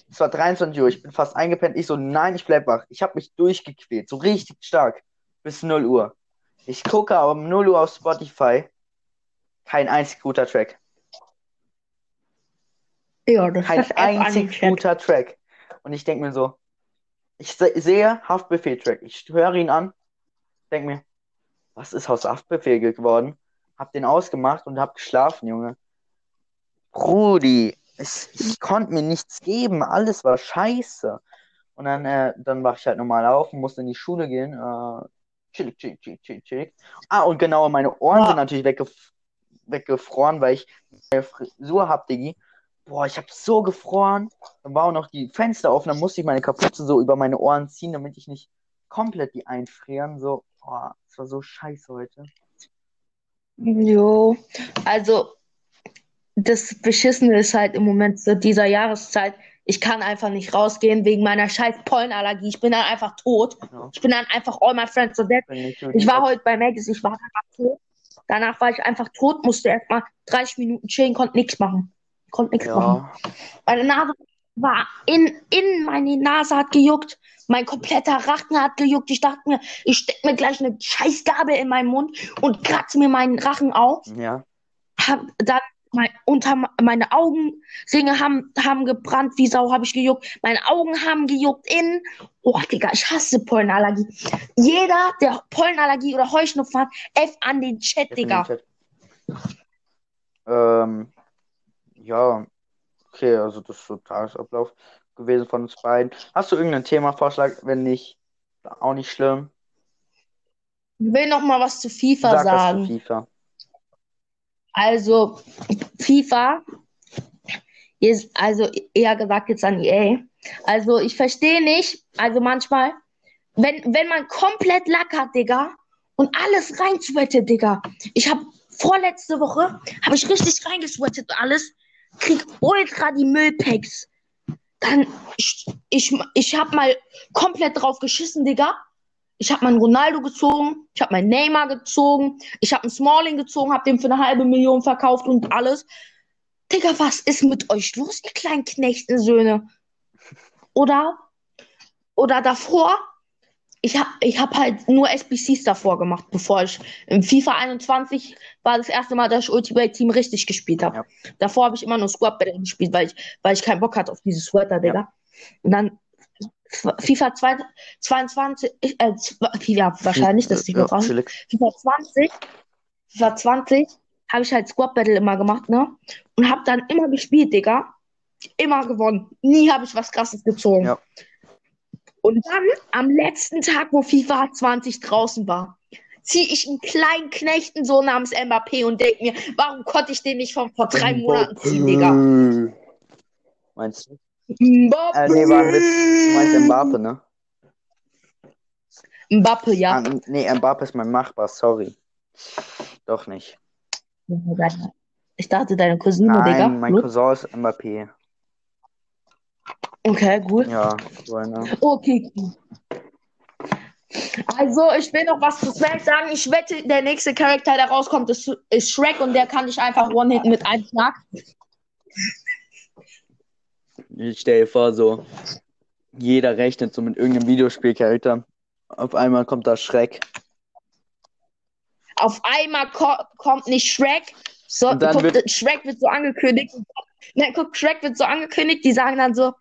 es war 23 Uhr, ich bin fast eingepennt. Ich so, nein, ich bleib wach. Ich habe mich durchgequält, so richtig stark, bis 0 Uhr. Ich gucke aber um 0 Uhr auf Spotify, kein einzig guter Track. Ja, das Kein einzig guter Track. Und ich denke mir so, ich se sehe Haftbefehl-Track. Ich höre ihn an, denke mir, was ist aus Haftbefehl geworden? Hab den ausgemacht und hab geschlafen, Junge. Brudi, es, ich konnte mir nichts geben. Alles war scheiße. Und dann, äh, dann wach ich halt normal auf und musste in die Schule gehen. Äh, chillig, chillig, chillig, chillig, chillig. Ah, und genau, meine Ohren Ja. sind natürlich weggef weggefroren, weil ich eine Frisur hab, Diggi. Boah, ich hab so gefroren. Dann war auch noch die Fenster offen, dann musste ich meine Kapuze so über meine Ohren ziehen, damit ich nicht komplett die einfrieren. So, boah, es war so scheiße heute. Jo, also das Beschissene ist halt im Moment zu dieser Jahreszeit, ich kann einfach nicht rausgehen wegen meiner scheiß Pollenallergie. Ich bin dann einfach tot. Ja. Ich bin dann einfach all my friends are dead. Ich war heute bei Maggis, ich war danach tot. Danach war ich einfach tot, musste erstmal 30 Minuten chillen, konnte nichts machen. Konnte nichts machen. Ja, Meine Nase war in, in meine Nase hat gejuckt. Mein kompletter Rachen hat gejuckt. Ich dachte mir, ich steck mir gleich eine Scheißgabel in meinen Mund und kratze mir meinen Rachen auf. ja. Hab dann mein, unter meine Augenringe haben, haben gebrannt wie Sau, habe ich gejuckt. Meine Augen haben gejuckt innen. Oh, Digga, ich hasse Pollenallergie. Jeder, der Pollenallergie oder Heuschnupfen hat, F an den Chat, F in den Digga. Chat. Ähm, ja, okay, also das ist so Tagesablauf gewesen von uns beiden. Hast du irgendeinen Themavorschlag? Wenn nicht, auch nicht schlimm. Ich will noch mal was zu FIFA Sag was sagen. zu FIFA. Also, FIFA ist, also eher gesagt jetzt an EA. Also, ich verstehe nicht, also manchmal, wenn, wenn man komplett Lack hat, Digga, und alles reinsweatet, Digga. Ich habe vorletzte Woche, habe ich richtig reingesweatet und alles, krieg ultra die Müllpacks. Dann, ich, ich, ich habe mal komplett drauf geschissen, Digga. Ich habe meinen Ronaldo gezogen, ich habe meinen Neymar gezogen, ich habe einen Smalling gezogen, habe den für eine halbe Million verkauft und alles. Digga, was ist mit euch los, ihr kleinen Knechtensöhne? Oder, oder davor, ich habe ich hab halt nur SBCs davor gemacht, bevor ich im FIFA 21 war das erste Mal, dass ich Ultimate Team richtig gespielt habe. Ja. Davor habe ich immer nur Squad Battle gespielt, weil ich, weil ich keinen Bock hatte auf dieses Sweater, Digga. Und dann FIFA 2, 22, äh, ja, wahrscheinlich, das ist nicht mehr ja. FIFA 20, FIFA 20 habe ich halt Squad Battle immer gemacht, ne? Und habe dann immer gespielt, Digga. Immer gewonnen. Nie habe ich was krasses gezogen. Ja. Und dann am letzten Tag, wo FIFA 20 draußen war, ziehe ich einen kleinen Knechtensohn namens Mbappé und denke mir, warum konnte ich den nicht von vor drei Monaten ziehen, Digga? Meinst du? Mbappé. Äh, nee, war ein Witz. Du meinst Mbappe, ne? Mbappe, ja. Ah, nee, Mbappe ist mein Machbar, sorry. Doch nicht. Ich dachte, deine Cousine, Digga. Nein, mein Gut. Cousin ist Mbappé. Okay, gut. Ja, so ne? Okay. Also, ich will noch was zu Smash sagen. Ich wette, der nächste Charakter, der rauskommt, ist, ist Shrek und der kann dich einfach one-hitten mit einem Schlag. Ich stell dir vor, so, jeder rechnet so mit irgendeinem Videospielcharakter. Auf einmal kommt da Schreck. Auf einmal ko kommt nicht Shrek, so, kommt, wird- Shrek wird so angekündigt Na, guck, Shrek wird so angekündigt, die sagen dann so,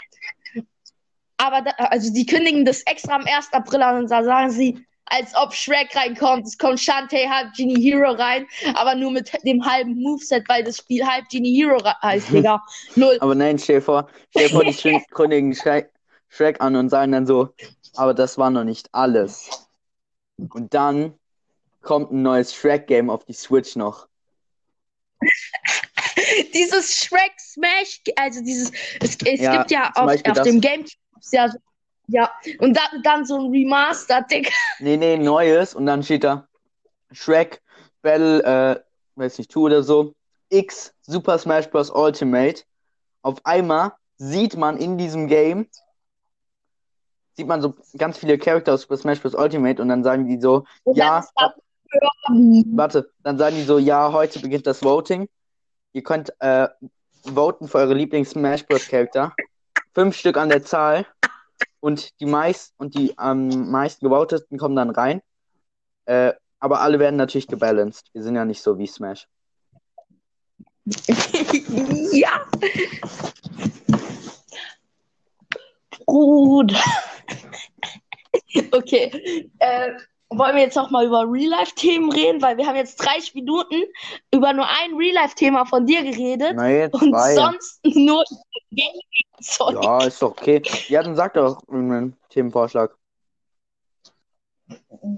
aber da, also die kündigen das extra am 1. April an und da sagen sie, als ob Shrek reinkommt. Es kommt Shantae halb Genie Hero rein, aber nur mit dem halben Moveset, weil das Spiel halb Genie Hero heißt, Digga. Null. Aber nein, stell dir vor, stell dir vor, die Sch- kündigen Shrek, Shrek an und sagen dann so, aber das war noch nicht alles. Und dann kommt ein neues Shrek-Game auf die Switch noch. dieses Shrek Smash, also dieses, es, es Ja, gibt ja auf, auf dem Game ja, so- ja, und dann, dann so ein Remaster, Digga. Nee, nee, neues und dann steht da Shrek Battle, äh, weiß nicht, 2 oder so, X Super Smash Bros. Ultimate. Auf einmal sieht man in diesem Game, sieht man so ganz viele Charakter aus Super Smash Bros. Ultimate und dann sagen die so, Und ja, gestorben. warte, dann sagen die so, ja, heute beginnt das Voting. Ihr könnt äh, voten für eure Lieblings-Smash Bros. Charakter. Fünf Stück an der Zahl. Und die meist und die am meisten gevoteten kommen dann rein. Äh, aber alle werden natürlich gebalanced. Wir sind ja nicht so wie Smash. ja. Gut. okay. Äh, wollen wir jetzt noch mal über Real-Life-Themen reden? Weil wir haben jetzt 30 Minuten über nur ein Real-Life-Thema von dir geredet Nee, und zwei. sonst nur Gaming-Zeug. Ja, ist doch okay. Ja, dann sag doch irgendeinen Themenvorschlag.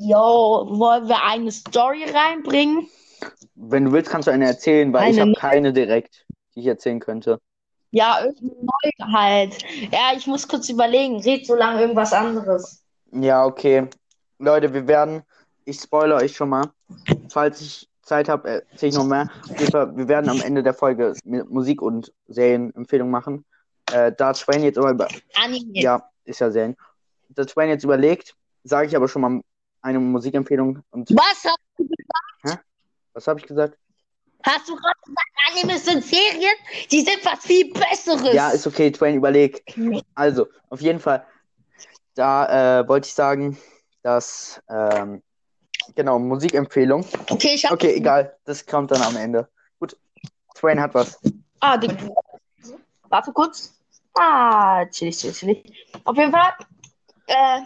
Jo, wollen wir eine Story reinbringen? Wenn du willst, kannst du eine erzählen, weil ich Eine habe keine direkt, die ich erzählen könnte. Ja, neue halt. Ja, ich muss kurz überlegen. Red so lange irgendwas anderes. Ja, okay. Leute, wir werden, ich spoilere euch schon mal, falls ich Zeit habe, erzähle ich noch mehr. Wir werden am Ende der Folge Musik- und Serienempfehlungen machen. Äh, da hat Swain jetzt aber über, Anime. ja, ist ja Serien. Da Swain jetzt überlegt, sage ich aber schon mal eine Musikempfehlung. Und Was hast, was habe ich gesagt? hast du gerade gesagt? Anime sind Serien? Die sind was viel Besseres. Ja, ist okay, Twain, überleg. Also, auf jeden Fall, da äh, wollte ich sagen, dass, ähm, genau, Musikempfehlung. Okay, ich hab. Okay, egal, das kommt dann am Ende. Gut, Twain hat was. Ah, die... Warte kurz. Ah, chillig, chillig, chillig. Auf jeden Fall, äh,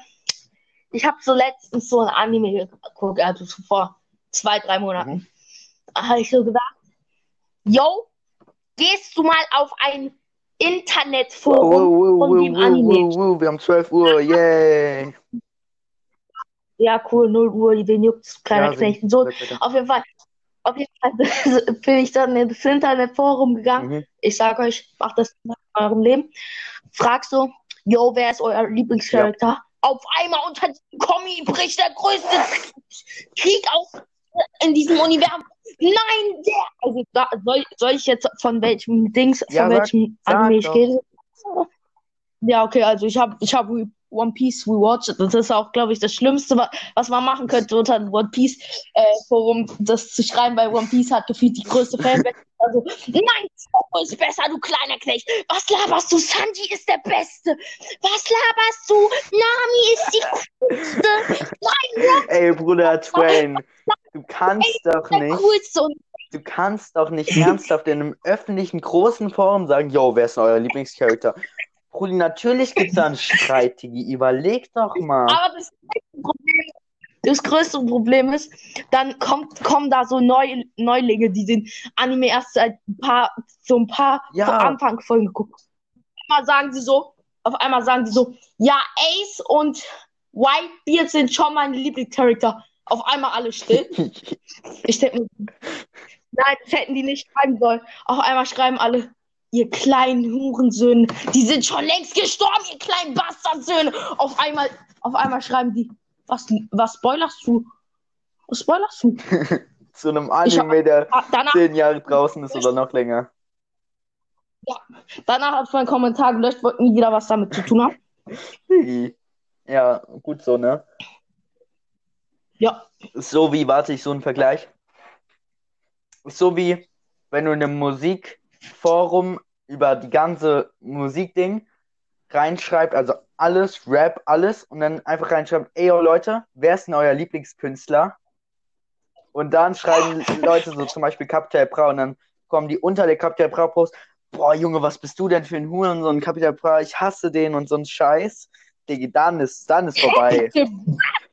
ich habe so letztens so ein Anime geguckt, also so vor zwei, drei Monaten. Mhm. Da habe ich so gedacht, yo, gehst du mal auf ein Wow, Internetforum wow, wow, von dem wow, Anime? wow, wow, wir haben 12 Uhr, yay. Ja, cool, 0 Uhr, wen juckt's, kleiner Ja, Knecht. So, Sag auf jeden Fall, auf jeden Fall bin ich dann ins Internetforum gegangen. Mhm. Ich sag euch, macht das in eurem Leben. Frag so, yo, wer ist euer Lieblingscharakter? Auf einmal unter dem Kommi bricht der größte Krieg aus in diesem Universum. Nein, der! Also, da, soll, soll ich jetzt von welchem Dings, Ja, von sag- welchem sag Anime ich doch. rede? Ja, okay, also ich habe ich hab One Piece rewatched. Das ist auch, glaube ich, das Schlimmste, wa- was man machen könnte, unter ein One Piece äh, Forum das zu schreiben, weil One Piece hat gefühlt die größte Fanbase. Also, nein, Zoro ist besser, du kleiner Knecht. Was laberst du? Sanji ist der Beste. Was laberst du? Nami ist die coolste. Nein, Ey, Bruder Twain, du kannst doch der nicht, coolste. Und du kannst doch nicht ernsthaft in einem öffentlichen großen Forum sagen, yo, wer ist denn euer Lieblingscharakter? Brudi, natürlich gibt's da einen Streit, Digi. Überleg doch mal. Aber das größte Problem, das größte Problem ist, dann kommt, kommen da so Neu, Neulinge, die den Anime erst seit ein paar, so ein paar Ja. Anfang Folgen geguckt. einmal sagen sie so, auf einmal sagen sie so, ja, Ace und Whitebeard sind schon meine Lieblingscharakter. Auf einmal alle still. Ich denke mir, nein, das hätten die nicht schreiben sollen. Auf einmal schreiben alle, ihr kleinen Hurensöhne, die sind schon längst gestorben, ihr kleinen Bastardsöhne. Auf einmal, auf einmal schreiben die, was, was spoilerst du? Was spoilerst du? Zu einem Ich hab- Anime, der Ah, Danach, zehn Jahre draußen ist oder noch länger. danach hat mein Kommentar gelöscht, wollte nie wieder was damit zu tun haben. Ja, gut so, ne? Ja, So wie, warte ich, so ein Vergleich. So wie, wenn du in einem Musikforum über die ganze Musikding reinschreibst, also alles, Rap, alles, und dann einfach reinschreibt, ey, yo, Leute, wer ist denn euer Lieblingskünstler? Und dann schreiben Leute so zum Beispiel Capital Bra und dann kommen die unter der Capital Bra Post, boah, Junge, was bist du denn für ein Huren, so ein Capital Bra, ich hasse den und so ein Scheiß. Digga, dann ist, dann ist vorbei.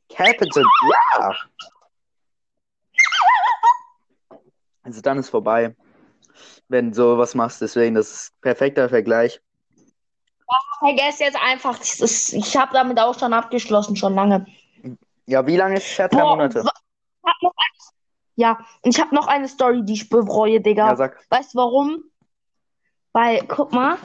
Capital Bra. Also dann ist vorbei, wenn du sowas machst. Deswegen, das ist perfekter Vergleich. Vergesst jetzt einfach, ist, ich habe damit auch schon abgeschlossen, schon lange. Ja, wie lange ist es her? Drei Boah, Monate. eins- Ja, ich habe noch eine Story, die ich bereue, Digga. Ja, sag. Weißt du warum? Weil, guck mal,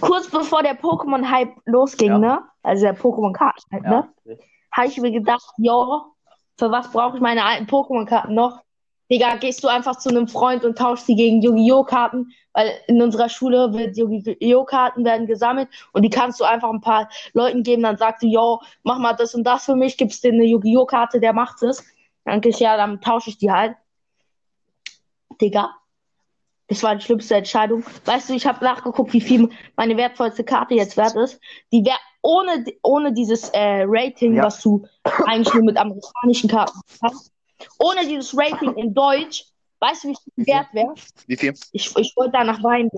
kurz bevor der Pokémon-Hype losging, Ja. ne? Also der Pokémon-Karten-Hype, ne? Ja. Habe ich mir gedacht, jo, für was brauche ich meine alten Pokémon-Karten noch? Digga, gehst du einfach zu einem Freund und tauschst sie gegen Yu-Gi-Oh! Karten, weil in unserer Schule wird Yu-Gi-Oh! Karten werden gesammelt und die kannst du einfach ein paar Leuten geben, dann sagst du, yo, mach mal das und das für mich, gibst dir eine Yu-Gi-Oh! Karte, der macht es. Dann ich, ja, dann tausche ich die halt. Digga, das war die schlimmste Entscheidung. Weißt du, ich habe nachgeguckt, wie viel meine wertvollste Karte jetzt wert ist. Die wäre ohne, ohne dieses äh, Rating, Ja. was du eigentlich nur mit amerikanischen Karten hast, ohne dieses Rating in Deutsch, weißt du, wie viel wert wäre? Wie viel? Ich, ich wollte danach weinen.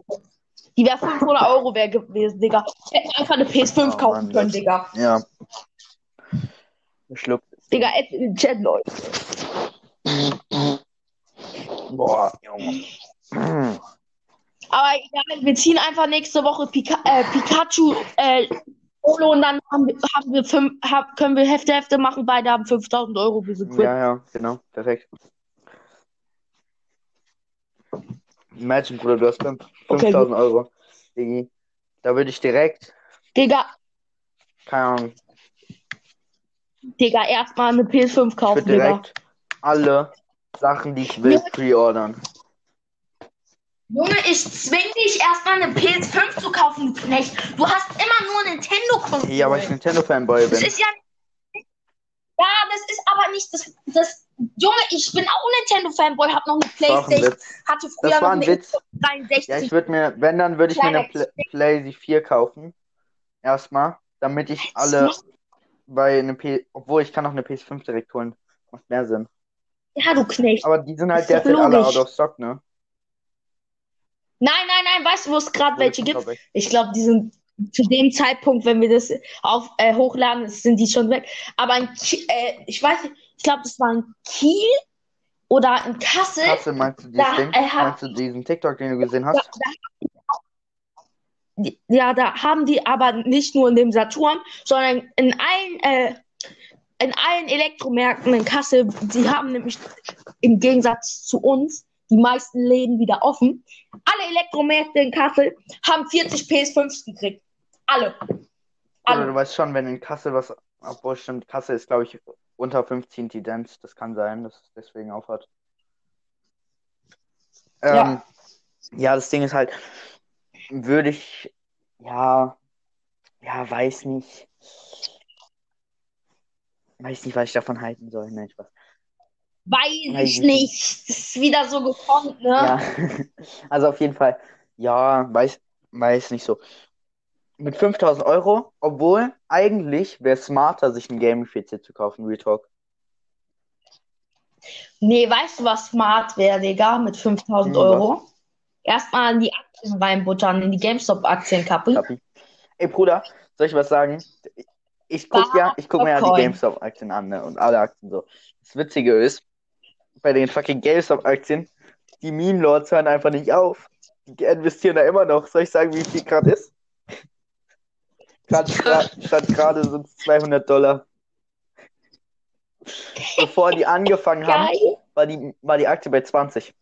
Die wäre 500 Euro wert gewesen, Digga. Ich hätte mir einfach eine PS5 Oh, kaufen Mann, können, Digga. Ja. Schluck. Digga, add in den Chat, Leute. Boah, Junge. Aber egal, wir ziehen einfach nächste Woche Pika äh, Pikachu äh, Solo und dann haben wir, haben wir fünf, hab, können wir Hefte Hefte machen. Beide haben 5000 Euro für Quid. Ja, ja, genau. Perfekt. Imagine, Bruder, du hast fünf- Okay, 5000 Euro. Digi. Da würde ich direkt, Digga, keine Ahnung, Digga, erstmal eine PS5 ich kaufen, Digga. direkt alle Sachen, die ich will, pre-ordern. Junge, ich zwing dich erstmal eine PS5 zu kaufen, du Knecht. Du hast immer nur Nintendo-Konsolen. Ja, weil ich Nintendo-Fanboy Das bin. ist ja. Ja, das ist aber nicht das. das Junge, ich bin auch Nintendo-Fanboy, hab noch eine Das war Playstation, hatte Das früher war noch ein Witz. Xbox 63. Ja, ich würde mir, wenn, dann würde ich mir eine Kleiner Pla Play 4 kaufen. Erstmal, damit ich alle bei eine P, obwohl ich kann auch eine PS5 direkt holen. Macht mehr Sinn. Ja, du Knecht. Aber die sind halt derzeit alle out of stock, ne? Nein, nein, nein, weißt du, wo es gerade welche gibt? Glaub ich. Glaube, die sind zu dem Zeitpunkt, wenn wir das auf, äh, hochladen, sind die schon weg. Aber in, Ki- äh, ich weiß nicht, ich glaube, das war in Kiel oder in Kassel. Kassel, meinst du dieses Da, Ding? äh, Meinst du diesen TikTok, den du gesehen Da, hast? da, ja, da haben die aber nicht nur in dem Saturn, sondern in allen, äh, in allen Elektromärkten in Kassel. Sie haben nämlich im Gegensatz zu uns die meisten Läden wieder offen. Alle Elektromärkte in Kassel haben 40 PS5s gekriegt. Alle. Alle. du weißt schon, wenn in Kassel was, obwohl stimmt, Kassel ist, glaube ich, unter 15 Tendenz. Das kann sein, dass es deswegen aufhört. Ähm, Ja. ja, das Ding ist halt, würde ich, ja, ja, weiß nicht. Weiß nicht, was ich davon halten soll. Nein, Spaß. Weiß Weiß ich ich nicht. Das ist wieder so gekonnt, ne? Ja, also auf jeden Fall, ja, weiß, weiß nicht so. Mit 5000 Euro, obwohl eigentlich wäre es smarter, sich einen Gaming-PC zu kaufen, Real Talk. Nee, weißt du, was smart wäre, Digga, mit 5000 Hm, was? Euro? Erstmal in die Aktien reinbuttern, in die GameStop-Aktienkappe. Kapi. Ey, Bruder, soll ich was sagen? Ich guck ja, ich guck mir ja die. GameStop-Aktien an, ne? Und alle Aktien so. Das Witzige ist, bei den fucking GameStop-Aktien, die Meme-Lords hören einfach nicht auf. Die investieren da immer noch. Soll ich sagen, wie viel gerade ist? Statt gerade sind es 200 Dollar. Bevor die angefangen haben, war die, war die Aktie bei 20.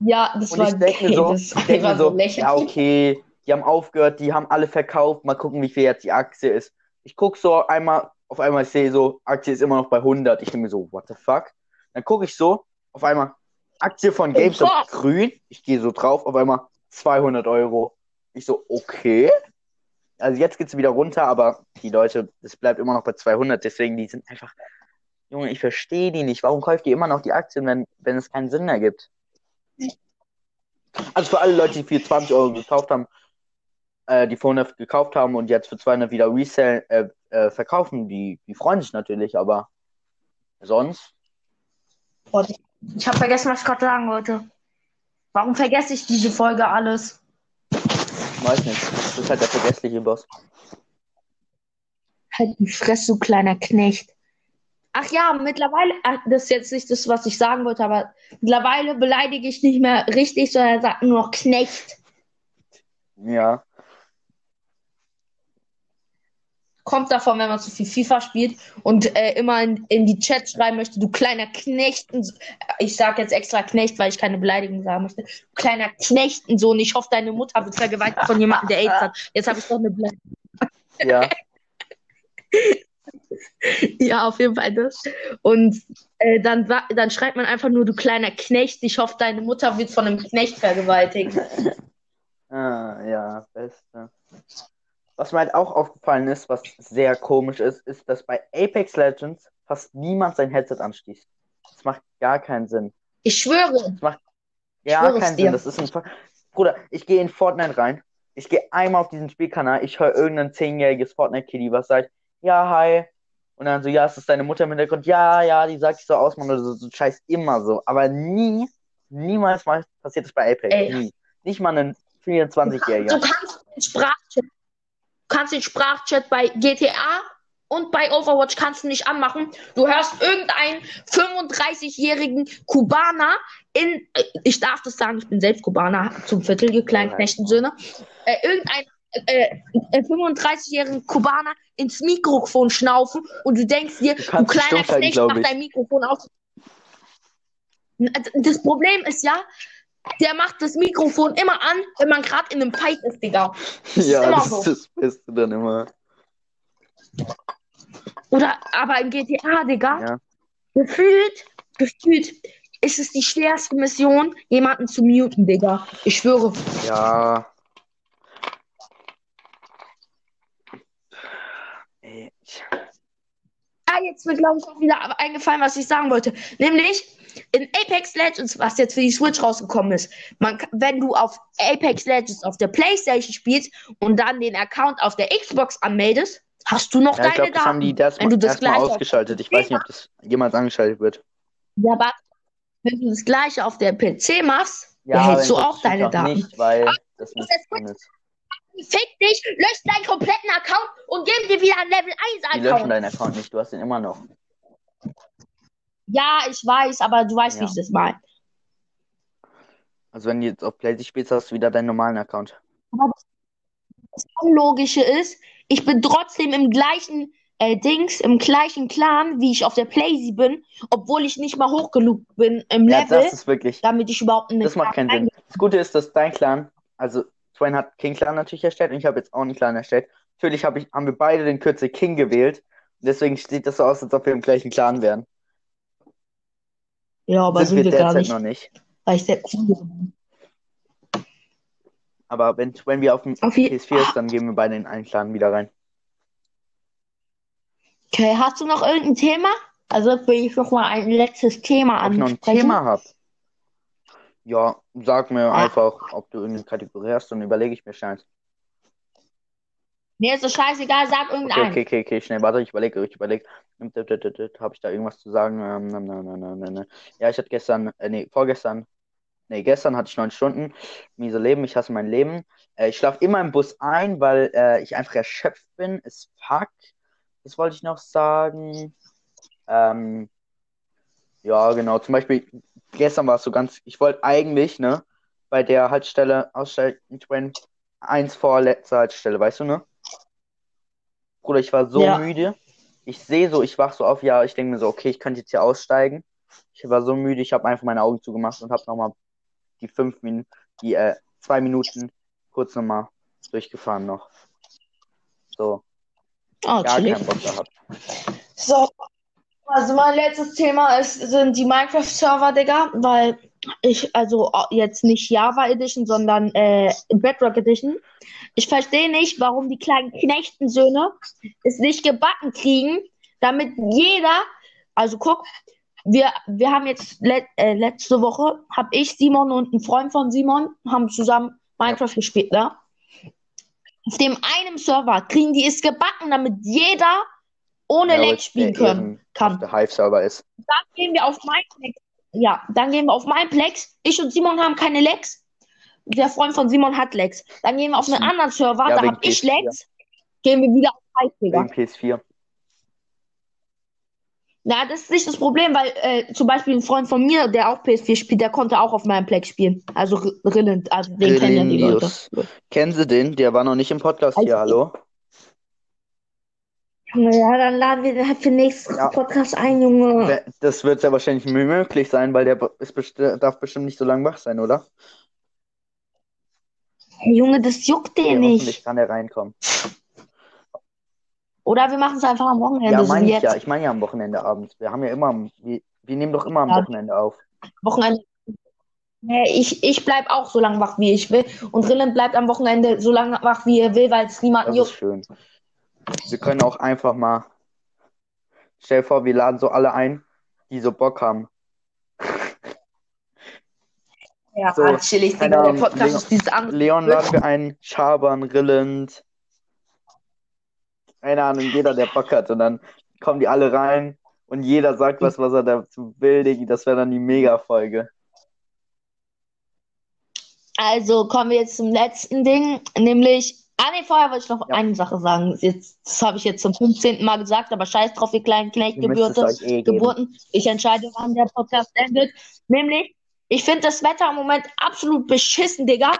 Ja, das Und war ich denke mir so, ich denk mir so, lächerlich. ja, okay, die haben aufgehört, die haben alle verkauft, mal gucken, wie viel jetzt die Aktie ist. Ich gucke so einmal, auf einmal ich sehe so, Aktie ist immer noch bei 100. Ich denke mir so, what the fuck? Dann gucke ich so, auf einmal, Aktie von GameStop Gott. grün. Ich gehe so drauf, auf einmal 200 Euro. Ich so, okay. Also jetzt geht's wieder runter, aber die Leute, es bleibt immer noch bei 200, deswegen die sind einfach, Junge, ich verstehe die nicht. Warum kauft ihr immer noch die Aktien, wenn, wenn es keinen Sinn mehr gibt? Also für alle Leute, die für 20 Euro gekauft haben, äh, die für 100 gekauft haben und jetzt für 200 wieder resell, äh, äh, verkaufen, die, die freuen sich natürlich, aber sonst, Ich habe vergessen, was ich gerade sagen wollte. Warum vergesse ich diese Folge alles? Weiß nicht. Das ist halt der vergessliche Boss. Halt die Fresse, du kleiner Knecht. Ach ja, mittlerweile, ach, das ist jetzt nicht das, was ich sagen wollte, aber mittlerweile beleidige ich nicht mehr richtig, sondern sage nur noch Knecht. Ja. Kommt davon, wenn man zu viel FIFA spielt und äh, immer in, in die Chat schreiben möchte, du kleiner Knechten. Ich sage jetzt extra Knecht, weil ich keine Beleidigung sagen möchte. Du kleiner Knechtensohn. Ich hoffe, deine Mutter wird vergewaltigt von jemandem, der AIDS hat. Jetzt habe ich doch eine Beleidigung. Ja. Ja, auf jeden Fall das. Und äh, dann, dann schreibt man einfach nur, du kleiner Knecht, ich hoffe, deine Mutter wird von einem Knecht vergewaltigt. Ah, ja, beste. Was mir halt auch aufgefallen ist, was sehr komisch ist, ist, dass bei Apex Legends fast niemand sein Headset anschließt. Das macht gar keinen Sinn. Ich schwöre, Das macht gar keinen. Sinn. Das ist ein Ver- Bruder, ich gehe in Fortnite rein. Ich gehe einmal auf diesen Spielkanal. Ich höre irgendein zehnjähriges Fortnite-Kitty, was sagt, ja, hi. Und dann so, ja, ist das deine Mutter im Hintergrund? Ja, ja, die sagt sich so aus, man, oder so, so scheiß immer so. Aber nie, niemals mal passiert das bei Apex. Ey. Nie. Nicht mal ein du 24-Jähriger. kannst den Sprachchat, du kannst den Sprachchat bei GTA und bei Overwatch kannst du nicht anmachen. Du hörst irgendeinen 35-jährigen Kubaner in, äh, ich darf das sagen, ich bin selbst Kubaner zum Viertel, ihr kleinen Knechtensöhne, äh, irgendein äh, äh, 35-jährigen Kubaner ins Mikrofon schnaufen und du denkst dir, du, dich kleiner Knecht, mach dein Mikrofon aus. Das Problem ist ja, der macht das Mikrofon immer an, wenn man gerade in einem Fight ist, Digga. ist Ja, immer das so. ist das Beste dann immer. Oder aber in GTA, Digga, Ja. gefühlt, gefühlt ist es die schwerste Mission, jemanden zu muten, Digga. Ich schwöre. Ja. Ey, Ah, jetzt mir, glaube ich, auch wieder eingefallen, was ich sagen wollte. Nämlich in Apex Legends, was jetzt für die Switch rausgekommen ist. Man, wenn du auf Apex Legends auf der Playstation spielst und dann den Account auf der Xbox anmeldest, hast du noch Ja, ich deine glaube, das haben die das Wenn du das auf- ausgeschaltet. Ich weiß nicht, ob das jemals angeschaltet wird. Ja, aber wenn du das gleiche auf der PC machst, Ja, behältst du auch das deine Daten. nicht, weil das ist nicht das ist. Fick dich, lösch deinen kompletten Account und gib dir wieder einen Level 1 Die löschen Account. deinen Account nicht, du hast ihn immer noch. Ja, ich weiß, aber du weißt, Ja. wie ich das meine. Also wenn du jetzt auf PlayStation spielst, hast du wieder deinen normalen Account. Das Unlogische ist, ich bin trotzdem im gleichen äh, Dings, im gleichen Clan, wie ich auf der Playsee bin, obwohl ich nicht mal hoch genug bin im Ja, Level, das ist wirklich, damit ich überhaupt den das macht keinen Sinn. Das Gute ist, dass dein Clan, also Swain hat King Clan natürlich erstellt und ich habe jetzt auch einen Clan erstellt. Natürlich hab ich, haben wir beide den Kürzel King gewählt. Deswegen sieht das so aus, als ob wir im gleichen Clan wären. Ja, aber Sind sind wir wir gar nicht, noch nicht. weil ich sehr cool bin. Aber wenn, wenn wir auf dem Auf je- PS4 ist, dann gehen wir beide in einen Clan wieder rein. Okay, hast du noch irgendein Thema? Also will ich noch mal ein letztes Thema Ob ich noch ein ansprechen. Thema habe? Ja, sag mir Ja. einfach, ob du irgendeine Kategorie hast, dann überlege ich mir schnell. Mir ist es scheißegal, sag Okay, irgendeinen. okay, okay, okay, schnell, warte, ich überlege, ich überlege. Habe ich da irgendwas zu sagen? Ähm, na, na, na, na, na, na. Ja, ich hatte gestern, äh, nee, vorgestern, nee, gestern hatte ich neun Stunden. Miese Leben, ich hasse mein Leben. Äh, ich schlafe immer im Bus ein, weil äh, ich einfach erschöpft bin. Ist fuck. Das wollte ich noch sagen. Ähm, ja, genau, zum Beispiel, gestern war es so ganz, ich wollte eigentlich, ne, bei der Haltestelle aussteigen, Train, eins vor letzter Haltestelle, weißt du, ne? Bruder, ich war so Ja. müde. Ich sehe so, ich wach so auf, ja, ich denke mir so, okay, ich könnte jetzt hier aussteigen. Ich war so müde, ich habe einfach meine Augen zugemacht und habe nochmal die fünf Minuten, die äh, zwei Minuten kurz nochmal durchgefahren noch. So, Oh, gar chillig. keinen Bock gehabt. So, also mein letztes Thema ist, sind die Minecraft-Server, Digga, weil ich, also jetzt nicht Java Edition, sondern äh, Bedrock Edition. Ich verstehe nicht, warum die kleinen Knechtensöhne es nicht gebacken kriegen, damit jeder, also guck, wir, wir haben jetzt let, äh, letzte Woche, habe ich, Simon und ein Freund von Simon, haben zusammen Minecraft gespielt, ne? Auf dem einen Server kriegen die es gebacken, damit jeder ohne Ja, Lag spielen können kann. der Hive-Server ist. Dann gehen wir auf Minecraft. Ja, dann gehen wir auf mein Plex. Ich und Simon haben keine Lex. Der Freund von Simon hat Lex. Dann gehen wir auf einen anderen Server, Ja, da wegen hab ich PS4. Lex. Gehen wir wieder auf Hype, Digga. Wegen PS4. Na, das ist nicht das Problem, weil äh, zum Beispiel ein Freund von mir, der auch PS4 spielt, der konnte auch auf meinem Plex spielen. Also R- Rilland, also den kennen ja die Leute. Kennen Sie den? Der war noch nicht im Podcast hier, Also- hallo? Ja, dann laden wir den für den nächsten Ja. Podcast ein, Junge. Das wird sehr wahrscheinlich möglich sein, weil der be- ist besti darf bestimmt nicht so lange wach sein, oder? Hey, Junge, das juckt Ja, den hoffentlich nicht. kann er reinkommen. Oder wir machen es einfach am Wochenende, Ja, meine ich ja. jetzt. Ich meine ja am Wochenende abends. Wir haben ja immer, wir, wir nehmen doch immer am Ja. Wochenende auf. Wochenende. Nee, ich, ich bleib auch so lange wach, wie ich will. Und Rillen bleibt am Wochenende so lange wach, wie er will, weil es niemanden Das ist juckt. schön. Wir können auch einfach mal, stell dir vor, wir laden so alle ein, die so Bock haben. Ja, So, chillig, Digga. Der Podcast Leon- ist dieses andere. Leon laden wir ein, Schabern, Rillend. Keine Ahnung, jeder, der Bock hat. Und dann kommen die alle rein und jeder sagt was, was er dazu will, Diggi. Das wäre dann die Mega-Folge. Also kommen wir jetzt zum letzten Ding, nämlich. Ah, nee, vorher wollte ich noch Ja. eine Sache sagen. Jetzt, das habe ich jetzt zum 15. Mal gesagt, aber scheiß drauf, ihr kleinen euch eh geben. Ich entscheide, wann der Podcast endet. Nämlich, ich finde das Wetter im Moment absolut beschissen, Digga.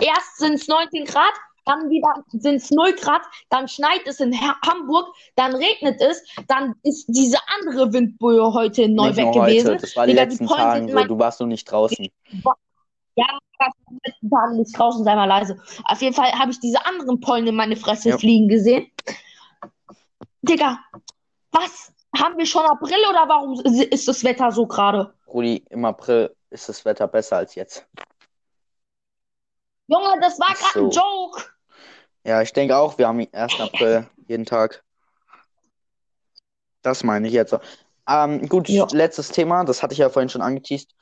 Erst sind es 19 Grad, dann wieder sind es 0 Grad, dann schneit es in Ha- Hamburg, dann regnet es, dann ist diese andere Windböe heute in Neubeck nur heute, gewesen. das war die Digga, die letzten Tagen sind so. Du warst noch nicht draußen. Ja, den letzten Tagen nicht draußen, sei mal leise. Auf jeden Fall habe ich diese anderen Pollen in meine Fresse Ja. fliegen gesehen. Digga, was? Haben wir schon April oder warum ist das Wetter so gerade? Rudi, im April ist das Wetter besser als jetzt. Junge, das war gerade ein so. Joke. Ja, ich denke auch, wir haben den 1. April jeden Tag. Das meine ich jetzt. Ähm, gut, Ja. letztes Thema, das hatte ich ja vorhin schon angeteased.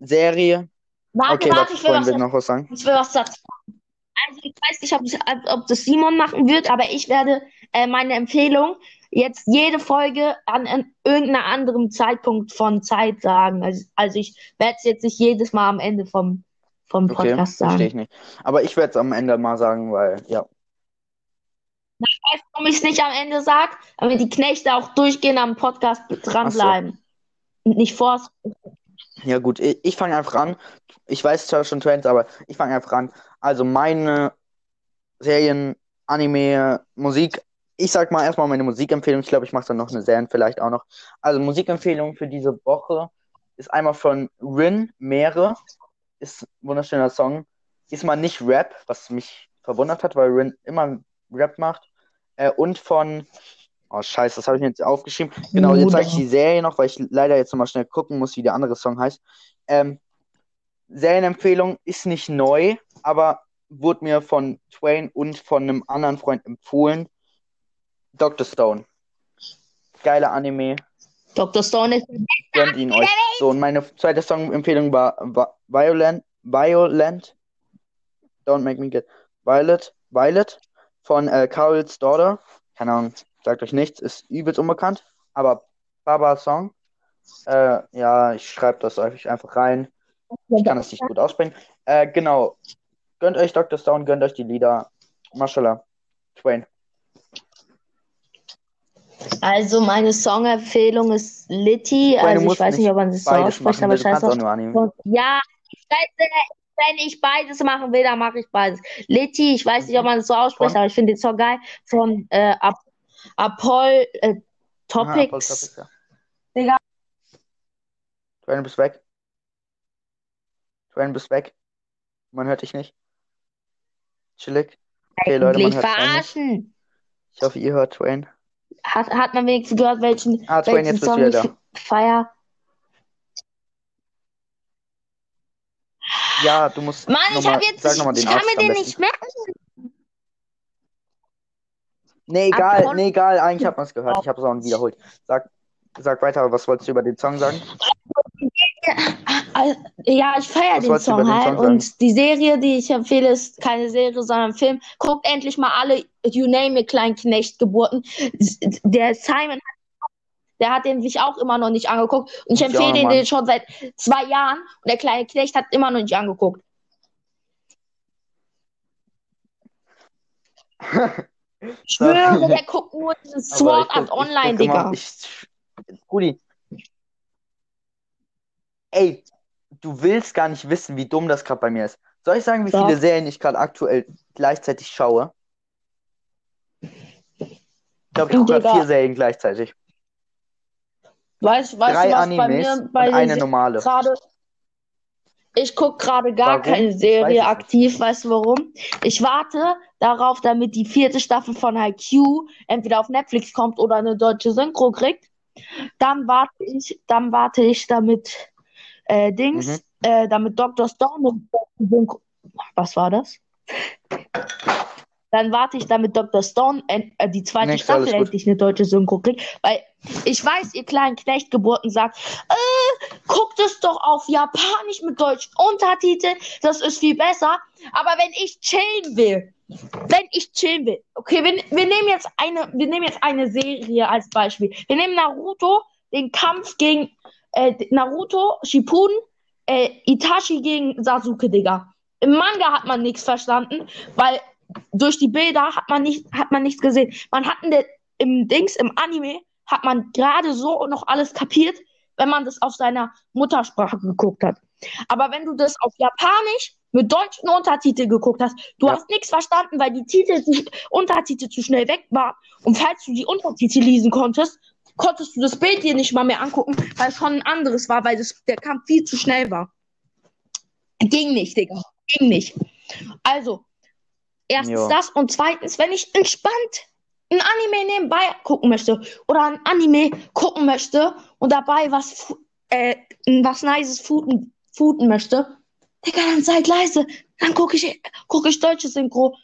Serie. Warte, Okay, warte, ich will was, noch was sagen. ich will was dazu sagen. Also, ich weiß nicht, ob, ob das Simon machen wird, aber ich werde äh, meine Empfehlung jetzt jede Folge an, an irgendeinem anderen Zeitpunkt von Zeit sagen. Also, also ich werde es jetzt nicht jedes Mal am Ende vom, vom Okay, Podcast verstehe sagen. ich nicht. Aber ich werde es am Ende mal sagen, weil, ja. Weißt du, warum ich es nicht am Ende sage? Damit die Knechte auch durchgehend am Podcast dranbleiben. Und nicht vor. Ja, gut, ich, ich fange einfach an. Ich weiß zwar schon Trends, aber ich fange einfach an. Also meine Serien, Anime, Musik. Ich sag mal erstmal meine Musikempfehlung. Ich glaube, ich mache dann noch eine Serien vielleicht auch noch. Also Musikempfehlung für diese Woche ist einmal von Rin, Meere. Ist ein wunderschöner Song. Ist mal nicht Rap, was mich verwundert hat, weil Rin immer Rap macht. Äh, und von, oh scheiße, das habe ich mir jetzt aufgeschrieben. Genau, jetzt zeige ich die Serie noch, weil ich leider jetzt nochmal schnell gucken muss, wie der andere Song heißt. Ähm, Serienempfehlung ist nicht neu, aber wurde mir von Twain und von einem anderen Freund empfohlen. Dr. Stone. Geiler Anime. Dr. Stone ist. Gönnt ihn euch. So, und meine zweite Songempfehlung war, war Violent, Violent. Don't make me get Violet, Violet von äh, Carol's Daughter. Keine Ahnung, sagt euch nichts, ist übelst unbekannt, aber Baba Song. Äh, ja, ich schreibe das euch einfach rein. Ich kann das nicht gut aussprechen. Äh, genau. Gönnt euch Dr. Stone, gönnt euch die Lieder. Mashallah. Twain. Also, meine Songempfehlung ist Litty. Also, ich weiß nicht, ob man das so ausspricht, aber scheiß drauf. ja, ich weiß, wenn ich beides machen will, dann mache ich beides. Litty, ich weiß nicht, ob man das so ausspricht, Von? aber ich finde den Song geil. Von äh, Ap Apol äh, Aha, Topics. Apple Topics, ja. Digga. Twain, du bist weg. Twain, du bist weg. Man hört dich nicht. Chillig. Okay, Leute, man hört Twain nicht. verarschen. Ich hoffe, ihr hört Twain. Hat, hat man wenigstens gehört, welchen, Ah, Twain, welchen jetzt bist du Song wieder ich da. feier? Ja, du musst Mann, ich hab jetzt, ich, kann mir den besten. nicht merken. Nee, egal, Apollo- nee, egal. Eigentlich hat man es gehört. Ich habe es auch wiederholt. Sag, sag weiter, was wolltest du über den Song sagen? Ja, ich feiere den Song den halt. Song? Und die Serie, die ich empfehle, ist keine Serie, sondern ein Film. Guckt endlich mal alle You Name It Kleinknecht Geburten. Der Simon hat der hat den sich auch immer noch nicht angeguckt. Und ich empfehle Mann. den schon seit zwei Jahren. Und der kleine Knecht hat immer noch nicht angeguckt. Ich schwöre, der guckt nur dieses Sword Art Online, Digga. ich, Gudi. Ey, du willst gar nicht wissen, wie dumm das gerade bei mir ist. Soll ich sagen, wie Doch. viele Serien ich gerade aktuell gleichzeitig schaue? Ich glaube, ich gucke gerade vier Serien gleichzeitig. Weißt, weißt Drei du, was Animes bei mir bei und eine normale. gerade. Ich gucke gerade gar Warum? keine Serie aktiv. Weißt du warum? Ich warte darauf, damit die vierte Staffel von Haikyuu entweder auf Netflix kommt oder eine deutsche Synchro kriegt. Dann warte ich, dann warte ich damit äh, Dings, Mhm. äh, damit Dr. Stone Synchro. Was war das? Dann warte ich, damit Dr. Stone äh, die zweite alles Staffel endlich eine deutsche Synchro kriegt. Weil ich weiß, ihr kleinen Knechtgeburten sagt, äh, guckt es doch auf Japanisch mit deutschen Untertiteln, das ist viel besser. Aber wenn ich chillen will, wenn ich chillen will, okay, wir, wir nehmen jetzt eine, wir nehmen jetzt eine Serie als Beispiel. Wir nehmen Naruto, den Kampf gegen äh, Naruto, Shippuden, äh, Itachi gegen Sasuke, Digga. Im Manga hat man nichts verstanden, weil durch die Bilder hat man nicht, hat man nichts gesehen. Man hat in der, im Dings, im Anime, hat man gerade so noch alles kapiert, wenn man das auf seiner Muttersprache geguckt hat. Aber wenn du das auf Japanisch mit deutschen Untertiteln geguckt hast, du Ja. hast nichts verstanden, weil die Titel, zu, Untertitel zu schnell weg waren. Und falls du die Untertitel lesen konntest, konntest du das Bild dir nicht mal mehr angucken, weil es schon ein anderes war, weil das, der Kampf viel zu schnell war. Ging nicht, Digga. Ging nicht. Also, erstens Ja. das und zweitens, wenn ich entspannt ein Anime nebenbei gucken möchte oder ein Anime gucken möchte und dabei was, äh, was Nices footen, footen möchte, Digga, dann seid leise. Dann gucke ich, guck ich deutsche Synchro.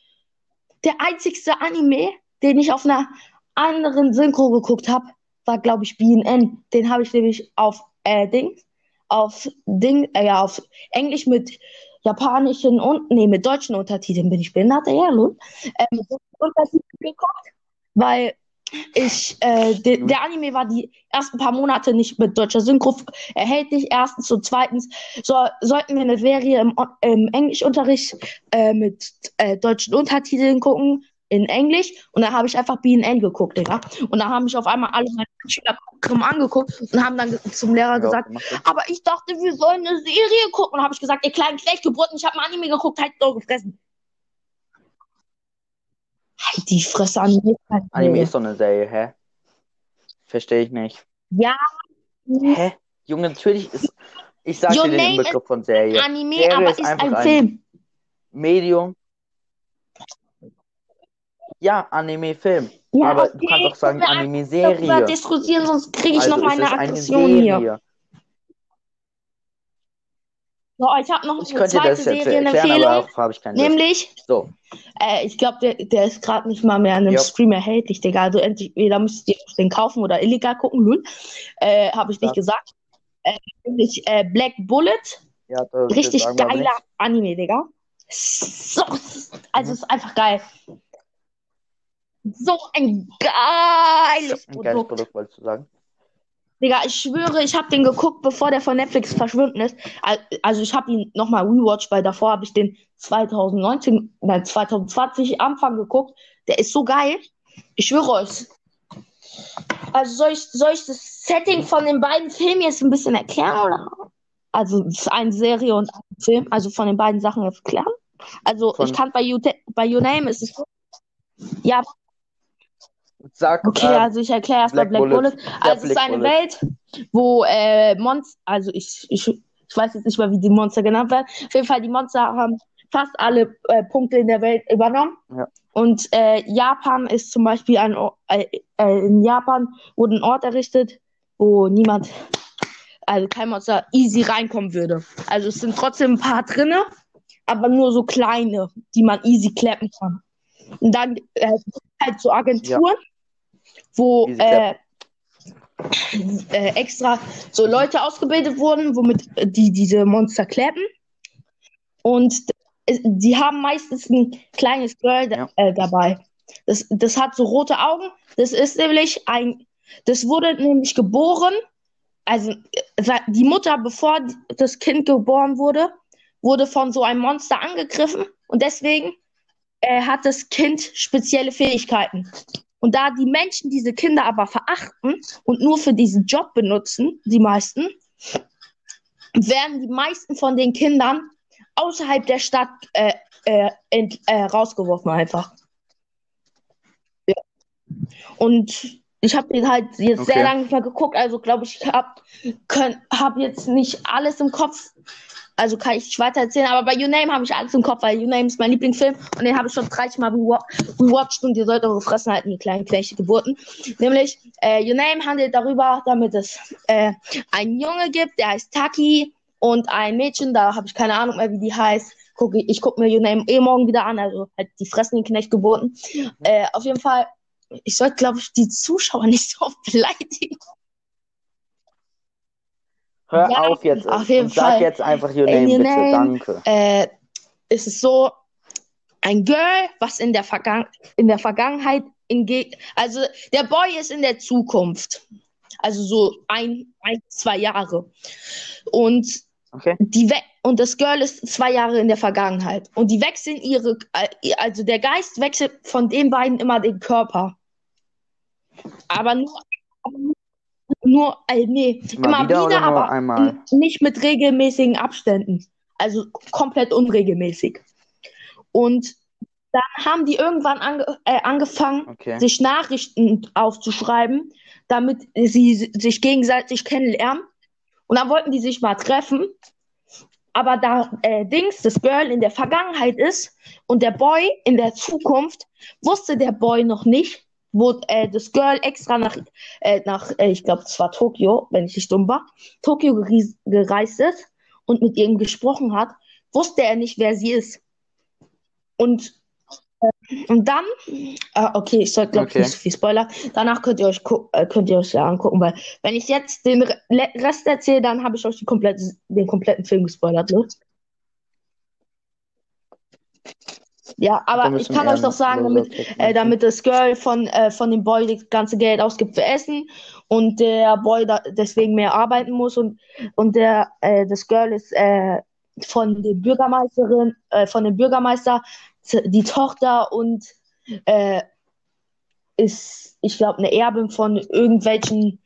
Der einzigste Anime, den ich auf einer anderen Synchro geguckt habe, war, glaube ich, BNN. Den habe ich nämlich auf äh, Ding, auf Ding, äh, ja, auf Englisch mit japanischen und nee, mit deutschen Untertiteln bin ich behindert, ja, Lul. Äh, mit deutschen Untertiteln geguckt, weil ich, äh, de, der Anime war die ersten paar Monate nicht mit deutscher Synchro erhältlich. Erstens und zweitens so, sollten wir eine Serie im, im Englischunterricht äh, mit äh, deutschen Untertiteln gucken in Englisch und dann habe ich einfach BNN geguckt, Digga. Und dann haben mich auf einmal alle meine Schüler angeguckt und haben dann zum Lehrer gesagt, aber ich dachte, wir sollen eine Serie gucken. Und habe ich gesagt, ihr kleinen Knechtgeburten, ich habe ein Anime geguckt, halt doch gefressen. Halt die Fresse Anime. Anime ist doch eine Serie, hä? Verstehe ich nicht. Ja, Hä? Junge, natürlich ist. Ich sag Your dir den name Inbegriff von Serie. Anime, Serie aber ist ist einfach ein ein- Film. Medium. Ja, Anime-Film. Ja, Aber okay, du kannst auch sagen können wir Darüber Anime-Serie. diskutieren, sonst kriege ich Also noch meine es eine Aggression hier. So, ich habe noch Ich eine zweite Serienempfehlung. Nämlich, So, äh, ich glaube, der, der ist gerade nicht mal mehr an einem. Stream erhältlich, Digga. Also entweder müsst ihr den kaufen oder illegal gucken, lul. Äh, habe ich nicht Ja. gesagt. Äh, nämlich äh, Black Bullet. ja, Richtig geiler. Anime, Digga. So, also Mhm. ist einfach geil. So ein geiles Ein geiles Produkt. Produkt, wolltest du sagen. Digga, ich schwöre, ich habe den geguckt, bevor der von Netflix verschwunden ist. Al- Also ich habe ihn nochmal rewatcht, weil davor habe ich den 2019, nein, 2020 Anfang geguckt. Der ist so geil. Ich schwöre euch. Also soll ich, soll ich das Setting von den beiden Filmen jetzt ein bisschen erklären, oder? Also es ist eine Serie und ein Film, also von den beiden Sachen erklären. Also Von- ich kann bei, you, bei Your Name ist es. Ja, Sag, Okay, ähm, also ich erkläre erstmal Black Black, Bullet. Bullet. Ja, Also es ist eine Bullet. Welt, wo äh, Monster, also ich, ich, ich weiß jetzt nicht mal, wie die Monster genannt werden. Auf jeden Fall, die Monster haben fast alle äh, Punkte in der Welt übernommen. Ja. Und äh, Japan ist zum Beispiel ein Ort, äh, äh, in Japan wurde ein Ort errichtet, wo niemand, also kein Monster easy reinkommen würde. Also es sind trotzdem ein paar drinne, aber nur so kleine, die man easy klappen kann. Und dann äh, halt so Agenturen, wo äh, äh, extra so Leute ausgebildet wurden, womit die diese Monster klappen. Und die haben meistens ein kleines Girl Ja. äh, dabei. Das, das hat so rote Augen. Das ist nämlich ein Das wurde nämlich geboren, also äh, die Mutter, bevor das Kind geboren wurde, wurde von so einem Monster angegriffen und deswegen äh, hat das Kind spezielle Fähigkeiten. Und da die Menschen diese Kinder aber verachten und nur für diesen Job benutzen, die meisten, werden die meisten von den Kindern außerhalb der Stadt äh, äh, ent, äh, rausgeworfen einfach. Ja. Und ich habe den halt jetzt okay. sehr lange nicht mehr geguckt, also glaube ich, habe hab jetzt nicht alles im Kopf. Also kann ich nicht weiter erzählen, aber bei Your Name habe ich alles im Kopf, weil Your Name ist mein Lieblingsfilm und den habe ich schon 30 Mal rewatcht und ihr sollt eure Fressen halten, die kleinen Knechte Geburten. Nämlich, äh, Your Name handelt darüber, damit es äh, einen Junge gibt, der heißt Taki und ein Mädchen, da habe ich keine Ahnung mehr, wie die heißt. Guck, ich gucke mir Your Name eh morgen wieder an, also halt die Fressen den Knecht Geburten. Äh, auf jeden Fall, ich sollte, glaube ich, die Zuschauer nicht so beleidigen. Hör ja, auf jetzt. Auf jeden und Fall. Sag jetzt einfach Your Name, your bitte. Name, Danke. Äh, ist es so, ein Girl, was in der, Vergangen in der Vergangenheit in also der Boy ist in der Zukunft. Also so ein, ein zwei Jahre. Und okay. die und das Girl ist zwei Jahre in der Vergangenheit. Und die wechseln ihre, äh, also der Geist wechselt von den beiden immer den Körper. Aber nur, nur, äh, nee, immer, immer wieder, wieder aber einmal? nicht mit regelmäßigen Abständen. Also komplett unregelmäßig. Und dann haben die irgendwann ange äh, angefangen, okay. sich Nachrichten aufzuschreiben, damit sie sich gegenseitig kennenlernen. Und dann wollten die sich mal treffen. Aber da äh, Dings, das Girl in der Vergangenheit ist und der Boy in der Zukunft, wusste der Boy noch nicht, wo äh, das Girl extra nach, äh, nach äh, ich glaube, es war Tokio, wenn ich nicht dumm war, Tokio gereist ist und mit ihm gesprochen hat, wusste er nicht, wer sie ist. Und, äh, und dann, äh, okay, ich sollte, glaube ich, okay. nicht so viel Spoiler. Danach könnt ihr euch, äh, könnt ihr euch ja angucken, weil wenn ich jetzt den Rest erzähle, dann habe ich euch komplette, den kompletten Film gespoilert. Ne? Ja, aber ich kann euch doch sagen, damit, äh, damit das Girl von, äh, von dem Boy das ganze Geld ausgibt für Essen und der Boy da deswegen mehr arbeiten muss und, und der, äh, das Girl ist äh, von der Bürgermeisterin, äh, von dem Bürgermeister die Tochter und äh, ist, ich glaube, eine Erbin von irgendwelchen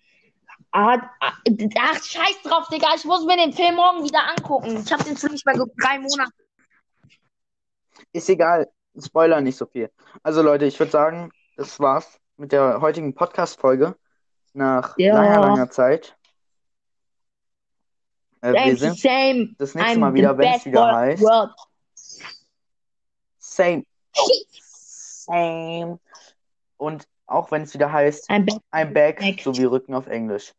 Art. Ach, scheiß drauf, Digga, ich muss mir den Film morgen wieder angucken. Ich habe den für nicht mehr drei Monate ist egal. Spoiler nicht so viel. Also Leute, ich würde sagen, das war's mit der heutigen Podcast-Folge. Nach ja. langer, langer Zeit. Äh, wir sind same. das nächste I'm Mal wieder, wenn es wieder heißt. World. Same. Same. Und auch wenn es wieder heißt, I'm back, I'm back, back. so wie Rücken auf Englisch.